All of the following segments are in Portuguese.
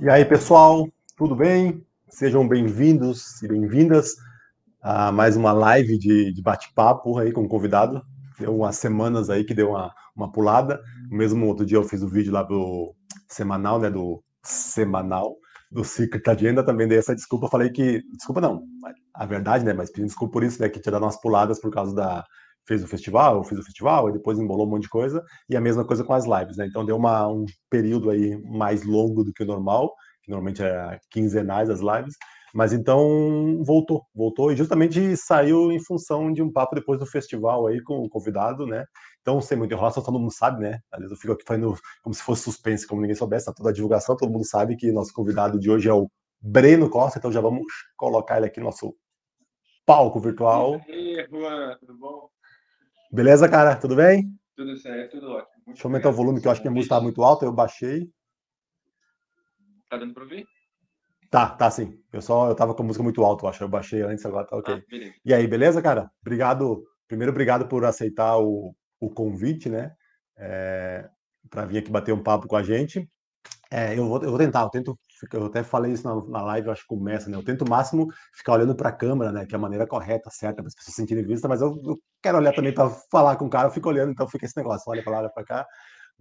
E aí, pessoal, tudo bem? Sejam bem-vindos e bem-vindas a mais uma live de, de bate-papo aí com o convidado. Deu umas semanas aí que deu uma, uma pulada. No mesmo outro dia eu fiz o um vídeo lá pro semanal, né, do semanal do Secret Agenda, também dei essa desculpa, falei que, desculpa não, a verdade, né, mas pedindo desculpa por isso, né, que tinha dado umas puladas por causa da, fez o festival, eu fiz o festival, e depois embolou um monte de coisa, e a mesma coisa com as lives, né? Então deu uma, um período aí mais longo do que o normal, que normalmente é quinzenais as lives, mas então voltou, voltou, e justamente saiu em função de um papo depois do festival aí com o convidado, né? Então, sem muita enrolação, todo mundo sabe, né? Às vezes eu fico aqui fazendo como se fosse suspense, como ninguém soubesse, tá toda a divulgação, todo mundo sabe que nosso convidado de hoje é o Breno Costa, então já vamos colocar ele aqui no nosso palco virtual. E aí, Juan, tudo bom? Beleza, cara? Tudo bem? Tudo certo, tudo ótimo. Muito Deixa eu aumentar o volume, que eu acho que a música está muito alta, eu baixei. Tá dando para ouvir? Tá, tá sim. Eu só eu tava com a música muito alta, eu acho. Eu baixei antes, agora tá ok. Ah, e aí, beleza, cara? Obrigado. Primeiro, obrigado por aceitar o, o convite, né? É, para vir aqui bater um papo com a gente. É, eu, vou, eu vou tentar, eu tento, eu até falei isso na, na live, acho que começa, né? Eu tento o máximo ficar olhando para a câmera, né? Que é a maneira correta, certa, para as pessoas sentirem vista, mas eu, eu quero olhar também para falar com o cara, eu fico olhando, então fica esse negócio, olha para lá, olha para cá.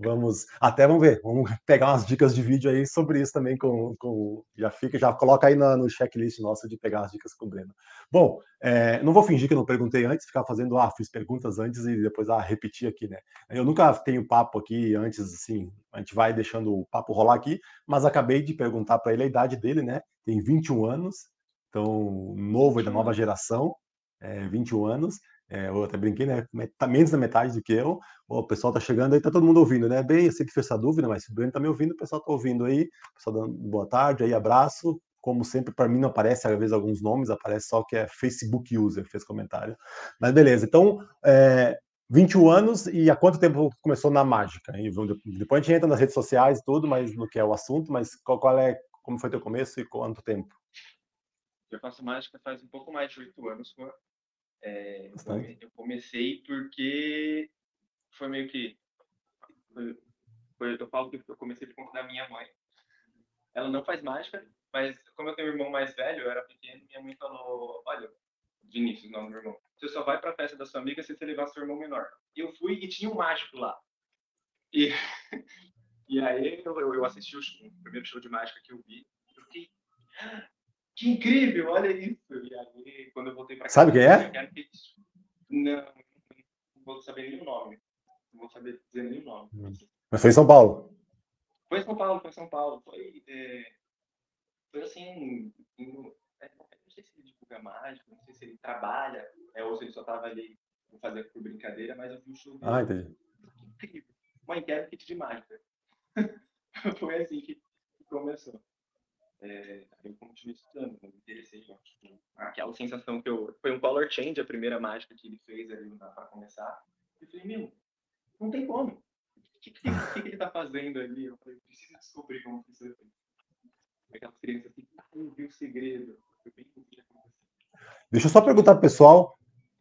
Vamos, até vamos ver, vamos pegar umas dicas de vídeo aí sobre isso também com, com já fica, já coloca aí na, no checklist nosso de pegar as dicas com o Breno. Bom, é, não vou fingir que eu não perguntei antes, ficar fazendo, ah, fiz perguntas antes e depois, ah, repetir aqui, né? Eu nunca tenho papo aqui antes, assim, a gente vai deixando o papo rolar aqui, mas acabei de perguntar para ele a idade dele, né? Tem 21 anos, então, novo e da nova geração, é, 21 anos, é, eu até brinquei, né? Tá menos da metade do que eu. O pessoal tá chegando aí, tá todo mundo ouvindo, né? Bem, eu sei que fez essa dúvida, mas se o Breno tá me ouvindo, o pessoal tá ouvindo aí. O pessoal dando boa tarde, aí abraço. Como sempre, para mim não aparece às vezes alguns nomes, aparece só que é Facebook user, fez comentário. Mas beleza, então, é, 21 anos e há quanto tempo começou na mágica? E depois a gente entra nas redes sociais e tudo, mas no que é o assunto, mas qual, qual é, como foi teu começo e quanto tempo? Eu faço mágica faz um pouco mais de oito anos, é, eu comecei porque foi meio que. Foi, foi, eu falo que eu comecei por conta da minha mãe. Ela não faz mágica, mas como eu tenho um irmão mais velho, eu era pequeno, minha mãe falou: Olha, Vinícius, o nome do meu irmão, você só vai para a festa da sua amiga se você levar seu irmão menor. E eu fui e tinha um mágico lá. E, e aí eu, eu assisti o, o primeiro show de mágica que eu vi. Eu fiquei que incrível, olha isso. E aí, quando eu voltei para Sabe quem é? Não, não vou saber nem o nome. Não vou saber dizer nem o nome. Hum. Mas foi em São Paulo? Foi em São Paulo, foi em São Paulo. Foi, é... foi assim. Em... É, não sei se ele divulga mágico, não sei se ele trabalha, é, ou se ele só estava ali fazer por brincadeira, mas eu vi o show dele. Ah, entendi. Incrível. Mãe, quero kit de mágica. foi assim que começou é, eu continuei estudando, me interessei, aquela sensação que eu... Foi um color change, a primeira mágica que ele fez ali para começar. E falei, meu, não tem como. O que, que, que, que ele está fazendo ali? Eu falei, preciso descobrir como isso é feito. Aquelas crianças assim, ah, eu vi o segredo. Foi bem Deixa eu só perguntar pro pessoal,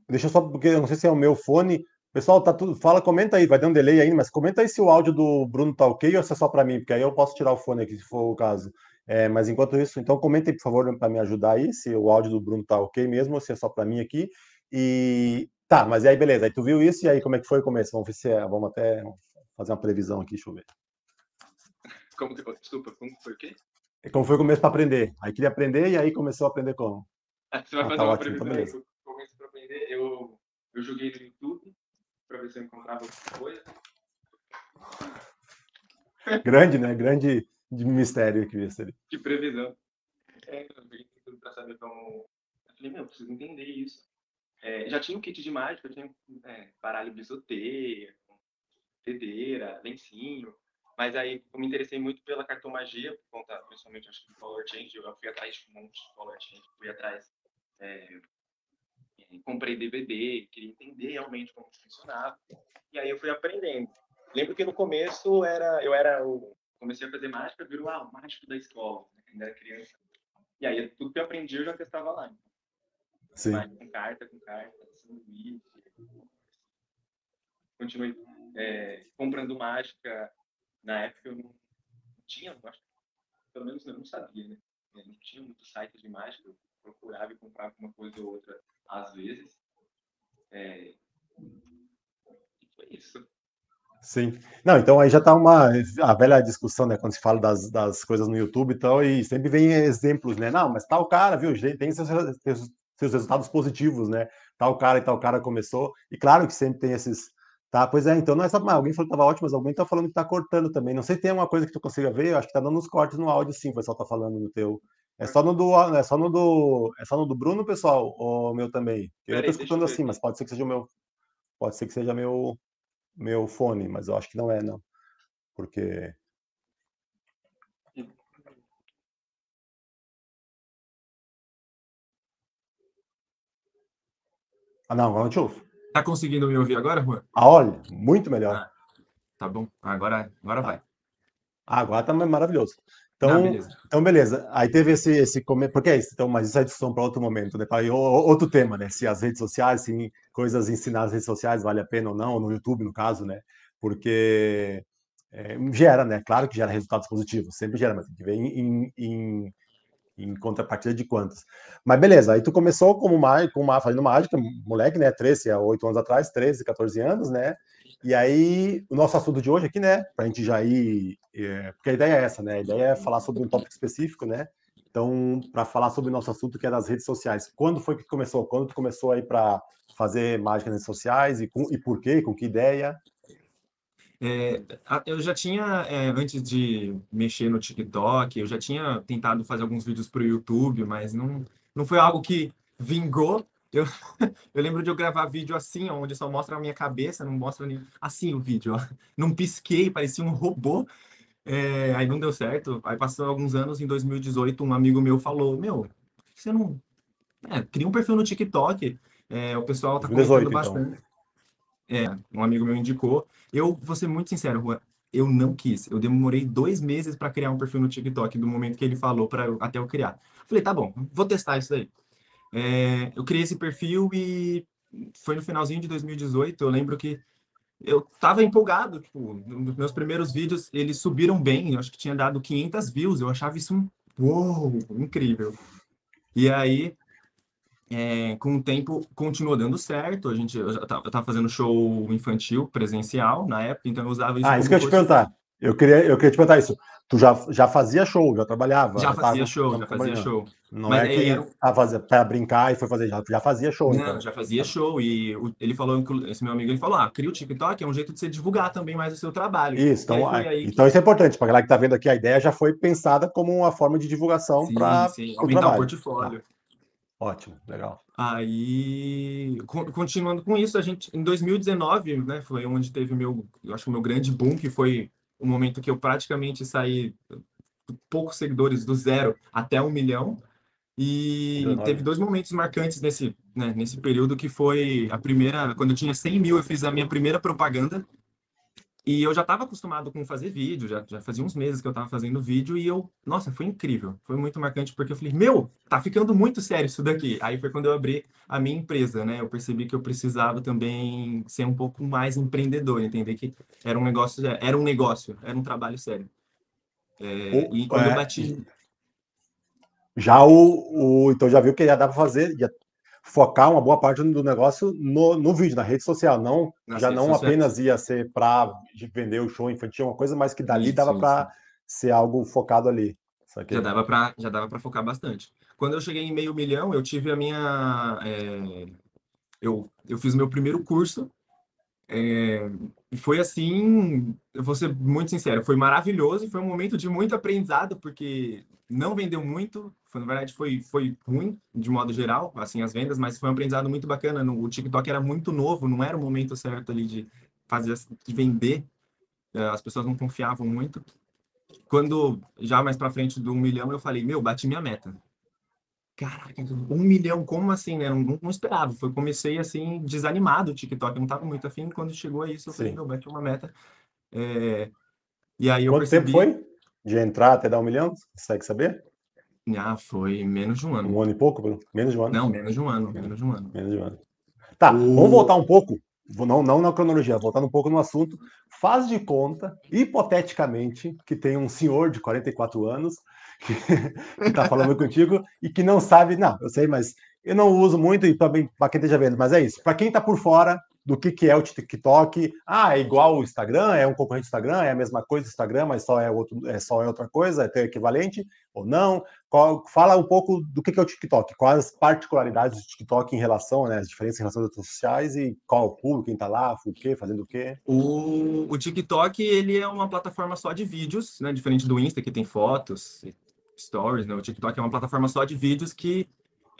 deixa eu só, porque eu não sei se é o meu fone, Pessoal, tá tudo. Fala, comenta aí, vai ter um delay aí, mas comenta aí se o áudio do Bruno tá ok ou se é só para mim, porque aí eu posso tirar o fone aqui, se for o caso. É, mas enquanto isso, então comentem, por favor, para me ajudar aí, se o áudio do Bruno tá ok mesmo, ou se é só para mim aqui. E tá, mas aí beleza, aí tu viu isso e aí como é que foi o começo? Vamos ver se é, vamos até fazer uma previsão aqui, deixa eu ver. Como que, desculpa, como foi o quê? Como foi o começo para aprender? Aí queria aprender e aí começou a aprender como? Ah, você vai ah, fazer tá uma ótimo, previsão. Então começo para aprender, eu, eu joguei no YouTube para ver se eu encontrava alguma coisa. Grande, né? Grande de mistério que isso ali. De previsão. É, eu para saber como. Eu falei, meu, eu preciso entender isso. É, já tinha o kit de mágica, eu tinha é, baralho bisoteia, tedeira, lencinho. Mas aí eu me interessei muito pela cartomagia, por conta, principalmente, acho que do Color Change. Eu fui atrás de um monte de Color Change, fui atrás. É, comprei DVD, queria entender realmente como funcionava. E aí eu fui aprendendo. Lembro que no começo era, eu era o comecei a fazer mágica, virou ah, o mágico da escola, né, quando era criança. E aí, tudo que eu aprendi, eu já testava lá. Então. Sim. com carta, com carta, sanduíche. Continuei é, comprando mágica. Na época, eu não tinha, acho, pelo menos eu não sabia, né? É, não tinha muitos sites de mágica, eu procurava e comprava uma coisa ou outra às vezes. É... E foi isso. Sim. Não, então aí já está uma a velha discussão, né? Quando se fala das, das coisas no YouTube e tal, e sempre vem exemplos, né? Não, mas tal cara, viu? Tem seus, seus resultados positivos, né? Tal cara e tal cara começou. E claro que sempre tem esses. Tá, pois é, então não é só. Alguém falou que estava ótimo, mas alguém está falando que está cortando também. Não sei se tem uma coisa que tu consiga ver, eu acho que está dando uns cortes no áudio, sim, o pessoal está falando no teu. É só no do, é só no do, é só no do Bruno, pessoal, ou meu também. Eu estou escutando assim, mas pode ser que seja o meu, pode ser que seja meu, meu fone, mas eu acho que não é, não. Porque. Ah, não, agora eu te ouço. Tá conseguindo me ouvir agora, Juan? Ah, olha, muito melhor. Ah, tá bom. Agora, agora vai. Ah, agora tá maravilhoso. Então, Não, beleza. então, beleza. Aí teve esse, esse porque é isso. Então, mas isso é discussão para outro momento, né? Para outro tema, né? Se as redes sociais, se coisas ensinadas nas redes sociais vale a pena ou não, no YouTube, no caso, né? porque é, gera, né? Claro que gera resultados positivos, sempre gera, mas tem que ver em, em, em contrapartida de quantos. Mas beleza, aí tu começou como com uma, fazendo mágica, moleque, né? 13 a 8 anos atrás, 13, 14 anos, né? E aí, o nosso assunto de hoje aqui, né? Para a gente já ir. É, porque a ideia é essa, né? A ideia é falar sobre um tópico específico, né? Então, para falar sobre o nosso assunto que é das redes sociais. Quando foi que começou? Quando tu começou aí para fazer mágica nas redes sociais e, com, e por quê? Com que ideia? É, eu já tinha, é, antes de mexer no TikTok, eu já tinha tentado fazer alguns vídeos para o YouTube, mas não, não foi algo que vingou. Eu, eu lembro de eu gravar vídeo assim, onde só mostra a minha cabeça, não mostra nem assim o vídeo. Ó. Não pisquei, parecia um robô. É, aí não deu certo. Aí passou alguns anos, em 2018, um amigo meu falou: Meu, você não. É, cria um perfil no TikTok. É, o pessoal tá comentando 18, então. bastante. Então. É, um amigo meu indicou. Eu vou ser muito sincero, Juan, eu não quis. Eu demorei dois meses para criar um perfil no TikTok, do momento que ele falou para até eu criar. Falei, tá bom, vou testar isso daí. É, eu criei esse perfil e foi no finalzinho de 2018. Eu lembro que eu tava empolgado, tipo, meus primeiros vídeos, eles subiram bem, eu acho que tinha dado 500 views, eu achava isso um uou, incrível. E aí, é, com o tempo continuou dando certo. A gente, eu estava fazendo show infantil presencial na época, então eu usava isso. Ah, isso que eu ia te perguntar. Eu queria, eu queria te perguntar isso. Tu já, já fazia show, já trabalhava? Já fazia show, já fazia show. Não Mas é que era... Ah, para brincar e foi fazer, já, já fazia show. Não, então. já fazia show. E ele falou, esse meu amigo, ele falou: ah, cria o TikTok, é um jeito de você divulgar também mais o seu trabalho. Isso, então, aí, então isso é importante. Para a galera que está vendo aqui, a ideia já foi pensada como uma forma de divulgação para aumentar o portfólio. Tá. Ótimo, legal. Aí, continuando com isso, a gente em 2019, né, foi onde teve meu, eu acho o meu grande boom, que foi o momento que eu praticamente saí poucos seguidores do zero até um milhão. E teve dois momentos marcantes nesse, né, nesse período, que foi a primeira, quando eu tinha 100 mil, eu fiz a minha primeira propaganda e eu já estava acostumado com fazer vídeo, já, já fazia uns meses que eu estava fazendo vídeo e eu, nossa, foi incrível, foi muito marcante porque eu falei, meu, tá ficando muito sério isso daqui. Aí foi quando eu abri a minha empresa, né? Eu percebi que eu precisava também ser um pouco mais empreendedor, entender que era um negócio, era um negócio, era um trabalho sério. É, o, e quando é, eu bati. Já o, o, então já viu que já dá para fazer, já focar uma boa parte do negócio no, no vídeo, na rede social, não Nas já não sociais. apenas ia ser para vender o show infantil, uma coisa, mas que dali dava para ser algo focado ali. Já dava para já dava para focar bastante. Quando eu cheguei em meio milhão, eu tive a minha é, eu, eu fiz meu primeiro curso é, foi assim, eu vou ser muito sincero, foi maravilhoso, foi um momento de muito aprendizado, porque não vendeu muito, foi, na verdade foi, foi ruim de modo geral, assim, as vendas, mas foi um aprendizado muito bacana. No, o TikTok era muito novo, não era o momento certo ali de fazer, de vender, é, as pessoas não confiavam muito. Quando, já mais para frente do um milhão, eu falei, meu, bati minha meta. Caraca, um milhão, como assim, né? Não, não esperava. Foi, comecei assim, desanimado o TikTok, não estava muito afim. Quando chegou a isso, eu falei, meu, bati uma meta. É... E aí eu Quanto percebi... tempo foi? De entrar até dar um milhão? Consegue saber? Ah, foi menos de um ano. Um ano e pouco, Bruno? Menos de um ano? Não, menos de um ano. Menos de um ano. Menos de um ano. Tá, o... vamos voltar um pouco. não, não na cronologia, voltando um pouco no assunto, faz de conta, hipoteticamente, que tem um senhor de 44 anos que está falando contigo e que não sabe, não, eu sei, mas eu não uso muito e também para quem esteja vendo, mas é isso. Para quem está por fora, do que, que é o TikTok. Ah, é igual o Instagram, é um concorrente do Instagram, é a mesma coisa do Instagram, mas só é, outro, é só é outra coisa, é equivalente ou não? Qual, fala um pouco do que, que é o TikTok, quais as particularidades do TikTok em relação, né, as diferenças em relação às redes sociais e qual o público, quem está lá, o quê, fazendo o quê? O, o TikTok, ele é uma plataforma só de vídeos, né, diferente do Insta, que tem fotos, stories, né, o TikTok é uma plataforma só de vídeos que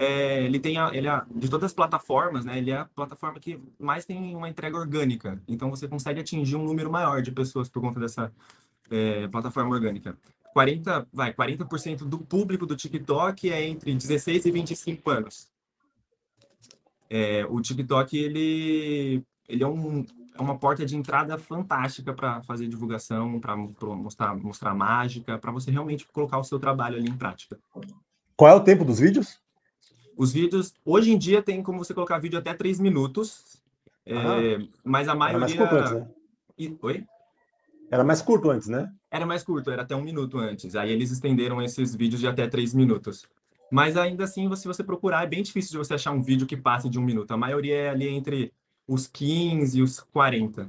é, ele tem a, ele é, de todas as plataformas, né? Ele é a plataforma que mais tem uma entrega orgânica. Então você consegue atingir um número maior de pessoas por conta dessa é, plataforma orgânica. 40, vai, 40% do público do TikTok é entre 16 e 25 anos. É, o TikTok ele, ele é, um, é uma porta de entrada fantástica para fazer divulgação, para mostrar, mostrar mágica, para você realmente colocar o seu trabalho ali em prática. Qual é o tempo dos vídeos? Os vídeos, hoje em dia, tem como você colocar vídeo até 3 minutos, é, mas a maioria... Era mais curto antes, né? E... Oi? Era mais curto antes, né? Era mais curto, era até um minuto antes. Aí eles estenderam esses vídeos de até 3 minutos. Mas ainda assim, se você procurar, é bem difícil de você achar um vídeo que passe de um minuto. A maioria é ali entre os 15 e os 40.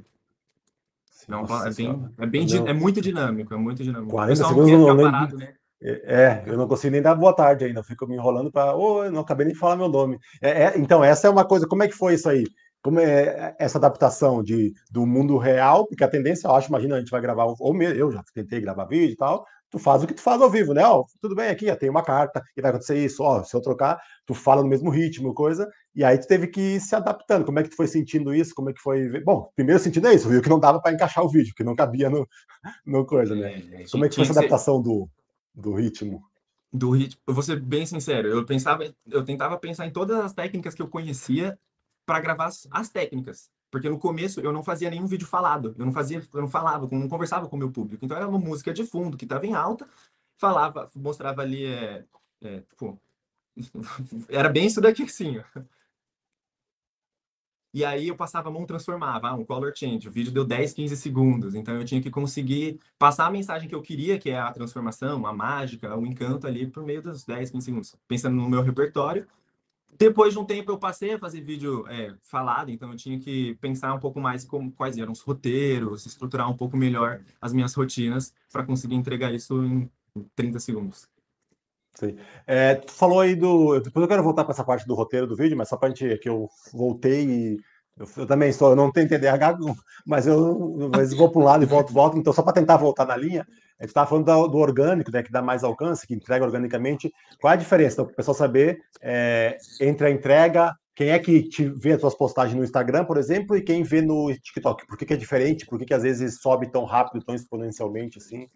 Não, é bem, é, bem, é muito dinâmico, é muito dinâmico. 40 segundos não, não, parado, né? É, eu não consigo nem dar boa tarde ainda, eu fico me enrolando para. Oh, eu não acabei nem de falar meu nome. É, é, então, essa é uma coisa. Como é que foi isso aí? Como é essa adaptação de, do mundo real? Porque a tendência, eu acho, imagina, a gente vai gravar, ou eu já tentei gravar vídeo e tal. Tu faz o que tu faz ao vivo, né? Ó, tudo bem aqui, tem uma carta, e vai acontecer isso. Ó, se eu trocar, tu fala no mesmo ritmo, coisa. E aí tu teve que ir se adaptando. Como é que tu foi sentindo isso? Como é que foi? Bom, primeiro sentido é isso, viu que não dava para encaixar o vídeo, que não cabia no, no coisa, né? É, Como é que foi essa adaptação do, do ritmo? Do ritmo, eu vou ser bem sincero, eu pensava, eu tentava pensar em todas as técnicas que eu conhecia para gravar as, as, técnicas. Porque no começo eu não fazia nenhum vídeo falado, eu não fazia, eu não falava, não conversava com o meu público. Então era uma música de fundo que estava em alta, falava, mostrava ali, é, é, tipo, era bem isso daqui assim, ó. E aí eu passava a mão, transformava, ah, um color change. O vídeo deu 10, 15 segundos. Então eu tinha que conseguir passar a mensagem que eu queria, que é a transformação, a mágica, o encanto ali por meio dos 10, 15 segundos. Pensando no meu repertório. Depois de um tempo eu passei a fazer vídeo é, falado, então eu tinha que pensar um pouco mais como quais eram os roteiros, estruturar um pouco melhor as minhas rotinas para conseguir entregar isso em 30 segundos. Sim. É, tu falou aí do. Depois eu quero voltar para essa parte do roteiro do vídeo, mas só para gente. que eu voltei e. Eu, eu, também sou, eu não tenho TDAH, mas eu mas vou para um lado e volto, volto. Então, só para tentar voltar na linha, a gente estava falando do, do, orgânico, né, que dá mais alcance, que entrega organicamente. Qual é a diferença? Então, para o pessoal saber é, entre a entrega, quem é que te vê as suas postagens no Instagram, por exemplo, e quem vê no TikTok? Por que, que é diferente? Por que, que às vezes sobe tão rápido, tão exponencialmente assim?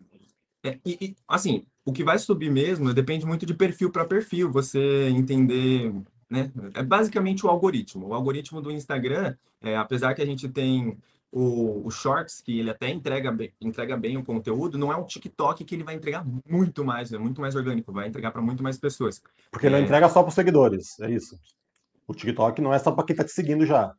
É, e, e, assim, o que vai subir mesmo depende muito de perfil para perfil, você entender, né? É basicamente o algoritmo. O algoritmo do Instagram, é, apesar que a gente tem o, o, Shorts, que ele até entrega bem, entrega bem o conteúdo, não é um TikTok que ele vai entregar muito mais, é muito mais orgânico, vai entregar para muito mais pessoas. Porque ele é... não entrega só para os seguidores, é isso. O TikTok não é só para quem está te seguindo já.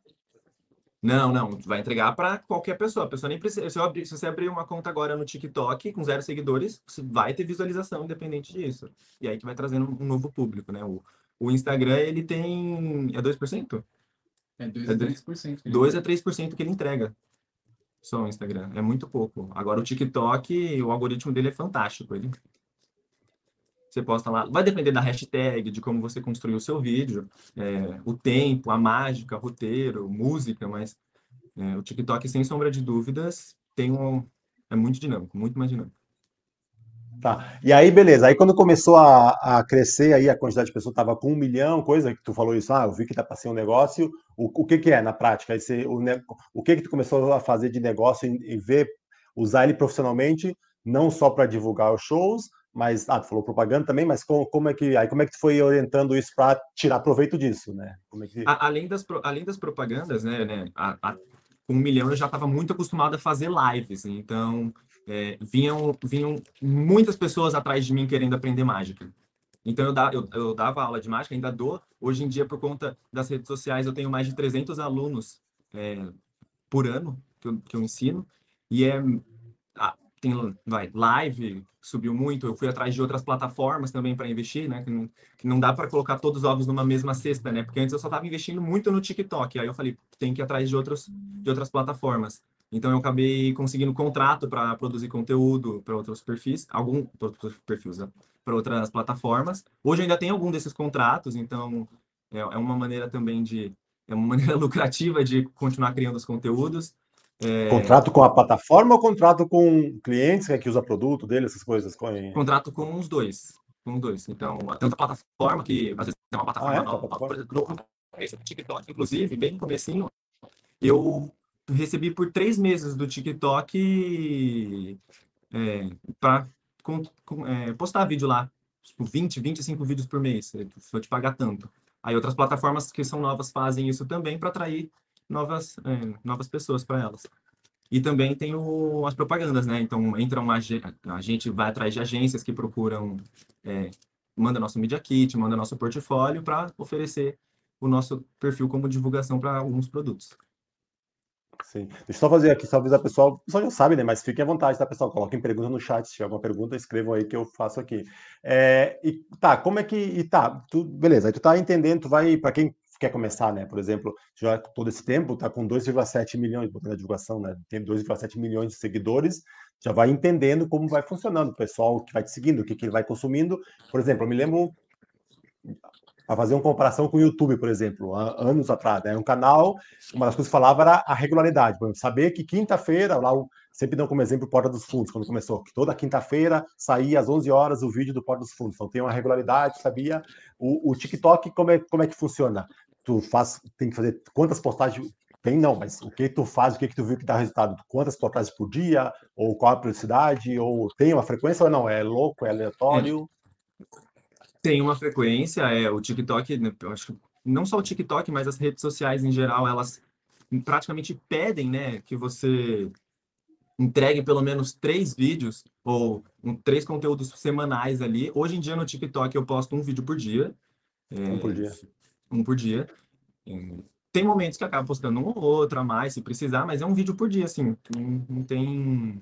Não, não, vai entregar para qualquer pessoa. A pessoa nem precisa. Se, abrir, se, você abrir uma conta agora no TikTok com zero seguidores, você vai ter visualização independente disso. E aí que vai trazendo um novo público, né? O, o Instagram, ele tem. É 2%? É 2 a 3%. 2 a 3% que ele entrega. Só o Instagram. É muito pouco. Agora o TikTok, o algoritmo dele é fantástico. Ele você posta lá. Vai depender da hashtag, de como você construiu o seu vídeo, é, o tempo, a mágica, roteiro, música, mas é, o TikTok, sem sombra de dúvidas, tem um, é muito dinâmico, muito mais dinâmico. Tá. E aí, beleza. Aí quando começou a, a crescer aí a quantidade de pessoas estava com um milhão, coisa que tu falou isso, ah, eu vi que tá passando um negócio. O, o que que é na prática? Aí você, o, o que que tu começou a fazer de negócio e, e ver, usar ele profissionalmente, não só para divulgar os shows, mas ah, tu falou propaganda também, mas como, como é que aí como é que tu foi orientando isso para tirar proveito disso, né? É que... além das além das propagandas, né, né a, a, com um milhão eu já estava muito acostumado a fazer lives, então é, vinham vinham muitas pessoas atrás de mim querendo aprender mágica. Então eu, da, eu, eu dava aula de mágica, ainda dou. Hoje em dia por conta das redes sociais eu tenho mais de 300 alunos é, por ano que eu, que eu ensino. E é. Tem vai, live, subiu muito. Eu fui atrás de outras plataformas também para investir, né? Que não, que não dá para colocar todos os ovos numa mesma cesta, né? Porque antes eu só estava investindo muito no TikTok. Aí eu falei, tem que ir atrás de, outros, de outras plataformas. Então eu acabei conseguindo contrato para produzir conteúdo para outros perfis, algum outros perfis, né? para outras plataformas. Hoje ainda tem algum desses contratos, então é, é uma maneira também de é uma maneira lucrativa de continuar criando os conteúdos. É... Contrato com a plataforma ou contrato com clientes que, é que usa produto dele, essas coisas? Com... Contrato com os dois. Com os dois. Então, tanto a plataforma, que às vezes tem uma plataforma ah, é? nova, por exemplo, no TikTok, inclusive, bem no comecinho, eu recebi por três meses do TikTok é, para é, postar vídeo lá. Tipo, 20, 25 vídeos por mês. Se eu te pagar tanto. Aí outras plataformas que são novas fazem isso também para atrair novas, é, novas pessoas para elas. E também tem o, as propagandas, né? Então, entra uma, a gente vai atrás de agências que procuram, é, manda nosso Media Kit, manda nosso portfólio para oferecer o nosso perfil como divulgação para alguns produtos. Sim. Deixa eu só fazer aqui, só avisar pessoal, pessoal já sabe, né? Mas fiquem à vontade, tá, pessoal? Coloquem pergunta no chat, se tiver alguma pergunta, escrevam aí que eu faço aqui. É, e tá, como é que. E tá, tu, beleza, aí tu tá entendendo, tu vai, para quem quer começar, né? Por exemplo, já todo esse tempo tá com 2,7 milhões, botando a divulgação, né? Tem 2,7 milhões de seguidores, já vai entendendo como vai funcionando, o pessoal que vai te seguindo, o que, que ele vai consumindo. Por exemplo, eu me lembro a fazer uma comparação com o YouTube, por exemplo, anos atrás. Né? Um canal, uma das coisas que falava era a regularidade. Exemplo, saber que quinta-feira, lá sempre dão como exemplo Porta dos Fundos, quando começou, que toda quinta-feira saía às 11 horas o vídeo do Porta dos Fundos. Então tem uma regularidade, sabia? O, o TikTok, como é, como é que funciona? Tu faz, tem que fazer quantas postagens tem não, mas o que tu faz, o que, que tu viu que dá resultado? Quantas postagens por dia? Ou qual a periodicidade? Ou tem uma frequência ou não? É louco, é aleatório? É. Tem uma frequência, é o TikTok, né, acho que não só o TikTok, mas as redes sociais em geral, elas praticamente pedem, né, que você entregue pelo menos três vídeos ou um, três conteúdos semanais ali. Hoje em dia no TikTok eu posto um vídeo por dia. É, um por dia. Um por dia. Tem momentos que acaba postando um ou outro a mais, se precisar, mas é um vídeo por dia, assim. Não, não tem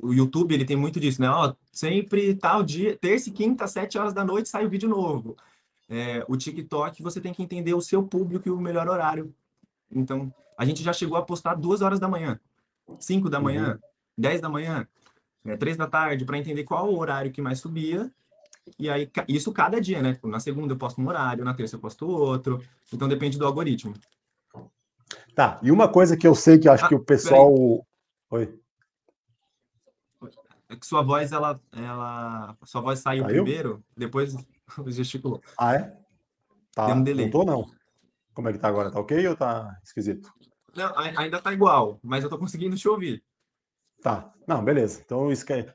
o YouTube ele tem muito disso, né? Ó, sempre tal dia, terça e quinta, sete horas da noite sai o vídeo novo. É, o TikTok você tem que entender o seu público e o melhor horário. Então, a gente já chegou a postar duas horas da manhã, cinco da manhã, uhum. dez da manhã, é, três da tarde, para entender qual o horário que mais subia. E aí, isso cada dia, né? Na segunda eu posto um horário, na terça eu posto outro. Então depende do algoritmo. Tá, e uma coisa que eu sei que acho ah, que o pessoal. Oi. É que sua voz, ela, ela, sua voz saiu, saiu? primeiro, depois gesticulou. Ah, é? Tá. Um delay. Não tô, não. Como é que tá agora? Tá ok ou tá esquisito? Não, ainda tá igual, mas eu tô conseguindo te ouvir. Tá. Não, beleza. Então,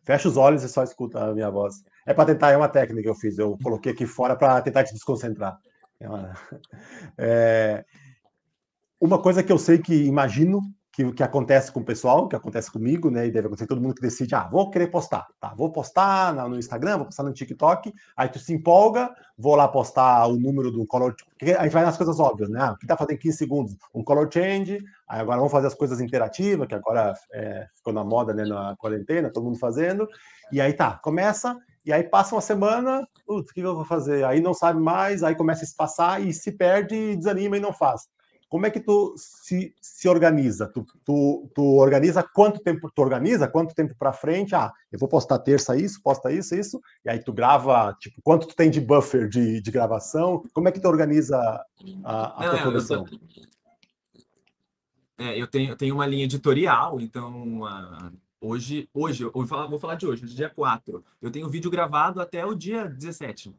fecha os olhos e só escuta a minha voz. É para tentar, é uma técnica que eu fiz. Eu coloquei aqui fora para tentar te desconcentrar. É uma... É... uma coisa que eu sei que imagino que, que acontece com o pessoal, que acontece comigo, né? E deve acontecer todo mundo que decide, ah, vou querer postar, tá? Vou postar no Instagram, vou postar no TikTok, aí tu se empolga, vou lá postar o número do color. A gente vai nas coisas óbvias, né? Ah, o que tá fazendo em 15 segundos? Um color change, aí agora vamos fazer as coisas interativas, que agora é, ficou na moda, né? Na quarentena, todo mundo fazendo. E aí tá, começa, e aí passa uma semana, o que eu vou fazer? Aí não sabe mais, aí começa a se passar e se perde, desanima e não faz como é que tu se, se organiza? Tu, tu, tu organiza quanto tempo tu organiza? Quanto tempo para frente? Ah, eu vou postar terça isso, posta isso, isso, e aí tu grava, tipo, quanto tu tem de buffer de, de gravação? Como é que tu organiza a, a Não, tua produção? Eu, é, eu tenho, eu tenho uma linha editorial, então uh, hoje, hoje, eu vou falar, vou falar de hoje, hoje é dia 4. Eu tenho vídeo gravado até o dia 17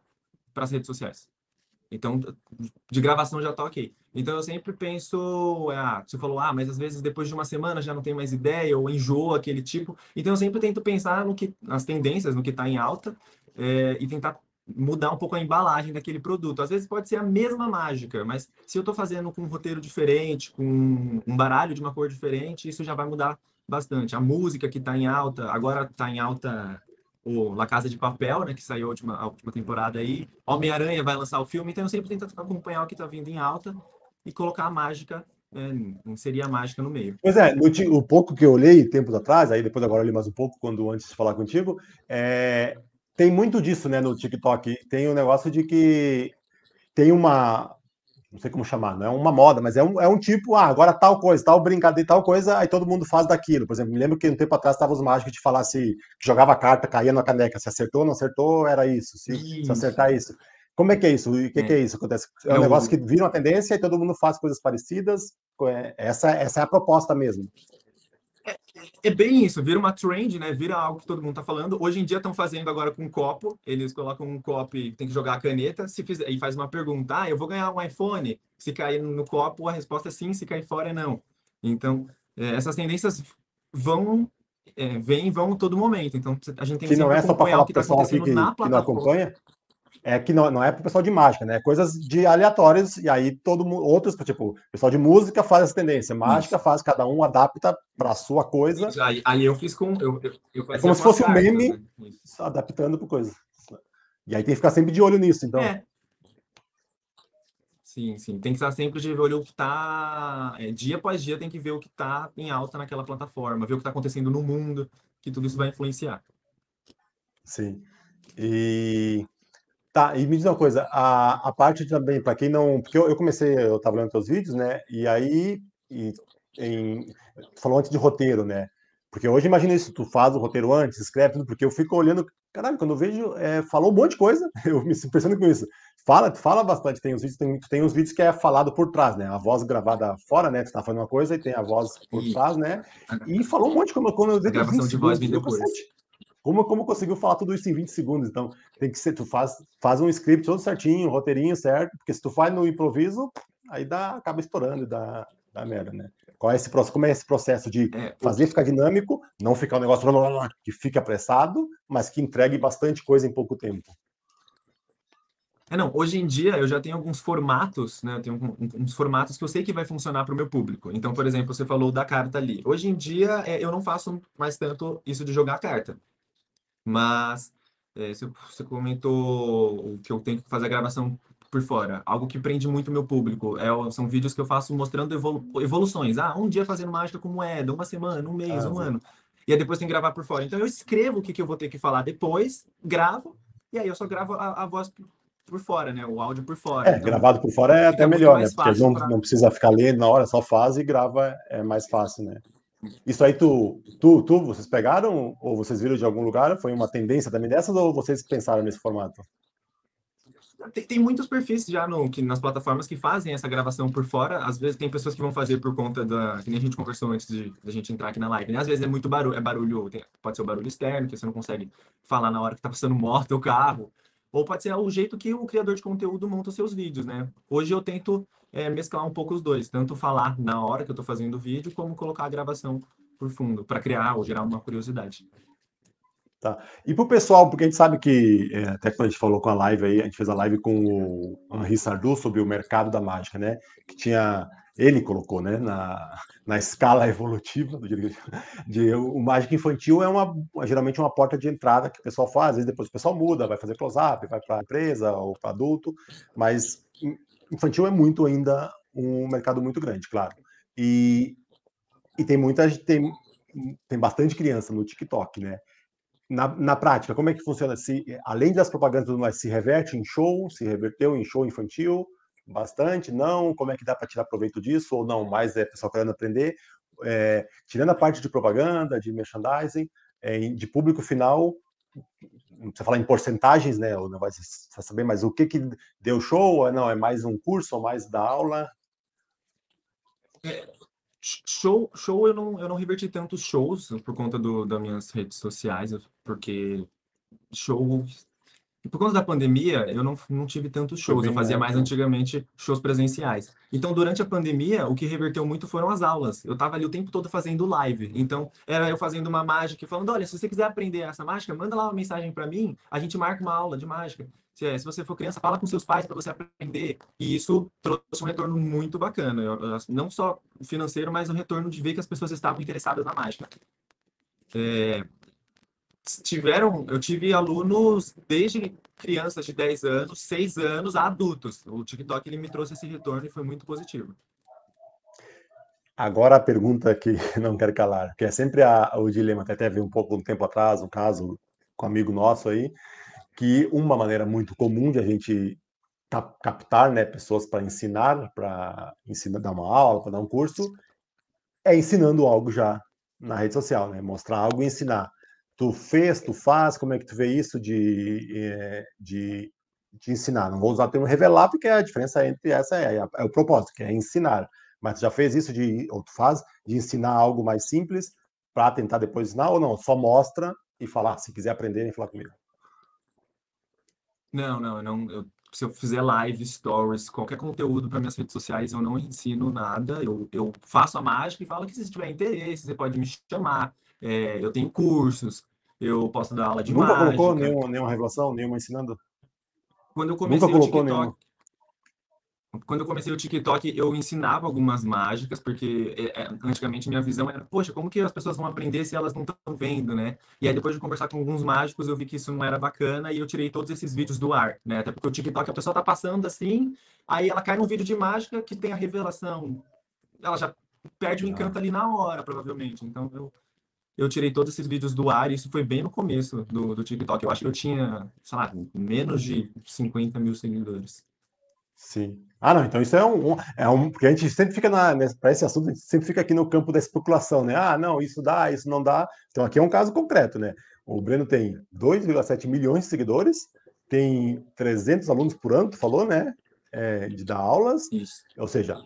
para as redes sociais. Então, de gravação já tá ok. Então, eu sempre penso, ah, você falou, ah, mas às vezes depois de uma semana já não tem mais ideia ou enjoa aquele tipo. Então, eu sempre tento pensar no que, nas tendências, no que está em alta é, e tentar mudar um pouco a embalagem daquele produto. Às vezes pode ser a mesma mágica, mas se eu estou fazendo com um roteiro diferente, com um baralho de uma cor diferente, isso já vai mudar bastante. A música que está em alta, agora está em alta o La Casa de Papel, né, que saiu a última, a última temporada aí. Homem-Aranha vai lançar o filme, então eu sempre tento acompanhar o que está vindo em alta e colocar a mágica é, inserir a mágica no meio. Pois é, no, o pouco que eu olhei tempos atrás, aí depois agora eu li mais um pouco, quando antes de falar contigo, é, tem muito disso, né, no TikTok. Tem o um negócio de que tem uma, não sei como chamar, não é uma moda, mas é um, é um tipo, ah, agora tal coisa, tal brincadeira, tal coisa, aí todo mundo faz daquilo. Por exemplo, me lembro que um tempo atrás estavam os mágicos de falar se jogava carta, caía na caneca, se acertou, não acertou, era isso, se, isso. se acertar isso. Como é que é isso? O que é, que é isso? Acontece? É um é negócio o... que vira uma tendência e todo mundo faz coisas parecidas. É, essa, essa é a proposta mesmo. É, é, bem isso, vira uma trend, né? Vira algo que todo mundo tá falando. Hoje em dia estão fazendo agora com um copo. Eles colocam um copo e tem que jogar a caneta. Se fizer, e faz uma pergunta: ah, eu vou ganhar um iPhone. Se cair no copo, a resposta é sim, se cair fora é não. Então, é, essas tendências vão é, vêm e vão todo momento. Então, a gente tem que, que não é só para falar o pessoal aqui que, que não acompanha, é que não, não é para o pessoal de mágica, né? É coisas de aleatórios, e aí todo mundo, outros, tipo, o pessoal de música faz essa tendência, mágica Isso. faz, cada um adapta para a sua coisa. Aí, aí, eu fiz com. Eu, eu, eu é como se fosse cartas, um meme né? adaptando para coisa. E aí tem que ficar sempre de olho nisso, então. É. Sim, sim. Tem que estar sempre de olho o que está. É, dia após dia tem que ver o que está em alta naquela plataforma, ver o que está acontecendo no mundo, que tudo isso vai influenciar. Sim. E Tá, e me diz uma coisa, a, a parte também, para quem não. Porque eu, eu comecei, eu estava lendo teus vídeos, né? E aí. E, em, tu falou antes de roteiro, né? Porque hoje imagina isso, tu faz o roteiro antes, escreve tudo, porque eu fico olhando, caralho, quando eu vejo, é, falou um monte de coisa, eu me impressiono com isso. Fala, tu fala bastante, tem os vídeos, tem, tem uns vídeos que é falado por trás, né? A voz gravada fora, né? Tu tá falando uma coisa e tem a voz por trás, né? E falou um monte, como eu. A gravação de voz vem depois. Como, como conseguiu falar tudo isso em 20 segundos? Então, tem que ser, tu faz, faz um script todo certinho, um roteirinho certo, porque se tu faz no improviso, aí dá, acaba estourando e dá, dá merda, né? Qual é esse processo? Como é esse processo de é, fazer ficar dinâmico, não ficar um negócio que fica apressado, mas que entregue bastante coisa em pouco tempo? É, não, hoje em dia eu já tenho alguns formatos, né? Eu tenho uns formatos que eu sei que vai funcionar para o meu público. Então, por exemplo, você falou da carta ali. Hoje em dia é, eu não faço mais tanto isso de jogar carta. Mas é, você comentou o que eu tenho que fazer a gravação por fora. Algo que prende muito meu público. É, são vídeos que eu faço mostrando evolu evoluções. Ah, um dia fazendo mágica com moeda, uma semana, um mês, ah, um sim. ano. E aí depois tem que gravar por fora. Então eu escrevo o que, que eu vou ter que falar depois, gravo, e aí eu só gravo a, a voz por fora, né? O áudio por fora. É, então, gravado por fora é até melhor, né? Porque não, pra... não precisa ficar lendo na hora, só faz e grava, é mais fácil, né? Isso aí tu, tu, tu, vocês pegaram ou vocês viram de algum lugar? Foi uma tendência também dessas ou vocês pensaram nesse formato? Tem, tem muitos perfis já no, que, nas plataformas que fazem essa gravação por fora. Às vezes tem pessoas que vão fazer por conta da. Que nem a gente conversou antes de, a gente entrar aqui na live. Né? Às vezes é muito barulho, é barulho, tem, pode ser o barulho externo, que você não consegue falar na hora que tá passando moto o carro. Ou pode ser o jeito que o criador de conteúdo monta os seus vídeos, né? Hoje eu tento é, mesclar um pouco os dois, tanto falar na hora que eu estou fazendo o vídeo, como colocar a gravação por fundo, para criar ou gerar uma curiosidade. Tá. E para o pessoal, porque a gente sabe que, é, até quando a gente falou com a live aí, a gente fez a live com o Henri Sardou sobre o mercado da mágica, né? Que tinha, ele colocou, né, na, na escala evolutiva de, de, o mágico infantil é uma geralmente uma porta de entrada que o pessoal faz, às vezes depois o pessoal muda, vai fazer close-up, vai para empresa ou para adulto, mas infantil é muito ainda um mercado muito grande, claro. E, e tem muita tem, tem bastante criança no TikTok, né? Na, na prática, como é que funciona? Se, além das propagandas mais, se reverte em show, se reverteu em show infantil, bastante, não? Como é que dá para tirar proveito disso? Ou não, mais é pessoal querendo aprender? É, tirando a parte de propaganda, de merchandising, é, de público final, não precisa falar em porcentagens, né? Ou não vai saber, mas o que que deu show? Não, é mais um curso ou mais da aula? É, show, show eu não, eu não reverti tantos shows por conta do, das minhas redes sociais, porque show por conta da pandemia, eu não, não tive tantos shows, eu fazia mais antigamente shows presenciais. Então, durante a pandemia, o que reverteu muito foram as aulas. Eu estava ali o tempo todo fazendo live. Então, era eu fazendo uma mágica e falando: olha, se você quiser aprender essa mágica, manda lá uma mensagem para mim, a gente marca uma aula de mágica. Se, é, se você for criança, fala com seus pais para você aprender. E isso trouxe um retorno muito bacana, não só financeiro, mas um retorno de ver que as pessoas estavam interessadas na mágica. É, tiveram, eu tive alunos desde crianças de 10 anos, 6 anos a adultos. O TikTok ele me trouxe esse retorno e foi muito positivo. Agora a pergunta que não quero calar, que é sempre a, o dilema, até teve um pouco um tempo atrás, um caso com um amigo nosso aí, que uma maneira muito comum de a gente captar né, pessoas para ensinar, para ensinar, dar uma aula, para dar um curso, é ensinando algo já na rede social, né? Mostrar algo e ensinar. Tu fez, tu faz, como é que tu vê isso de, eh, de, de ensinar? Não vou usar o termo revelar, porque a diferença entre essa é, é, é o propósito, que é ensinar. Mas tu já fez isso de, ou tu faz, de ensinar algo mais simples para tentar depois ensinar, ou não? Só mostra e falar, se quiser aprender, vem falar comigo. Não, não, eu não, eu se eu fizer live, stories, qualquer conteúdo para minhas redes sociais, eu não ensino nada. Eu, eu faço a mágica e falo que se tiver interesse, você pode me chamar. É, eu tenho cursos, eu posso dar aula de Nunca mágica. colocou nenhuma, nenhuma revelação, nenhuma ensinando? Quando eu comecei Nunca colocou o TikTok, nenhuma quando eu comecei o TikTok, eu ensinava algumas mágicas, porque é, é, antigamente minha visão era, poxa, como que as pessoas vão aprender se elas não estão vendo, né? E aí depois de conversar com alguns mágicos, eu vi que isso não era bacana e eu tirei todos esses vídeos do ar, né? Até porque o TikTok a pessoa tá passando assim, aí ela cai num vídeo de mágica que tem a revelação. Ela já perde o encanto ali na hora, provavelmente. Então eu eu tirei todos esses vídeos do ar e isso foi bem no começo do, do TikTok. Eu acho que eu tinha, sei lá, menos de 50 mil seguidores. Sim. Ah, não, então isso é um, um, é um porque a gente sempre fica na para esse assunto, a gente sempre fica aqui no campo da especulação, né? Ah, não, isso dá, isso não dá. Então aqui é um caso concreto, né? O Breno tem 2,7 milhões de seguidores, tem 300 alunos por ano, tu falou, né? É, de dar aulas. Isso. Ou seja,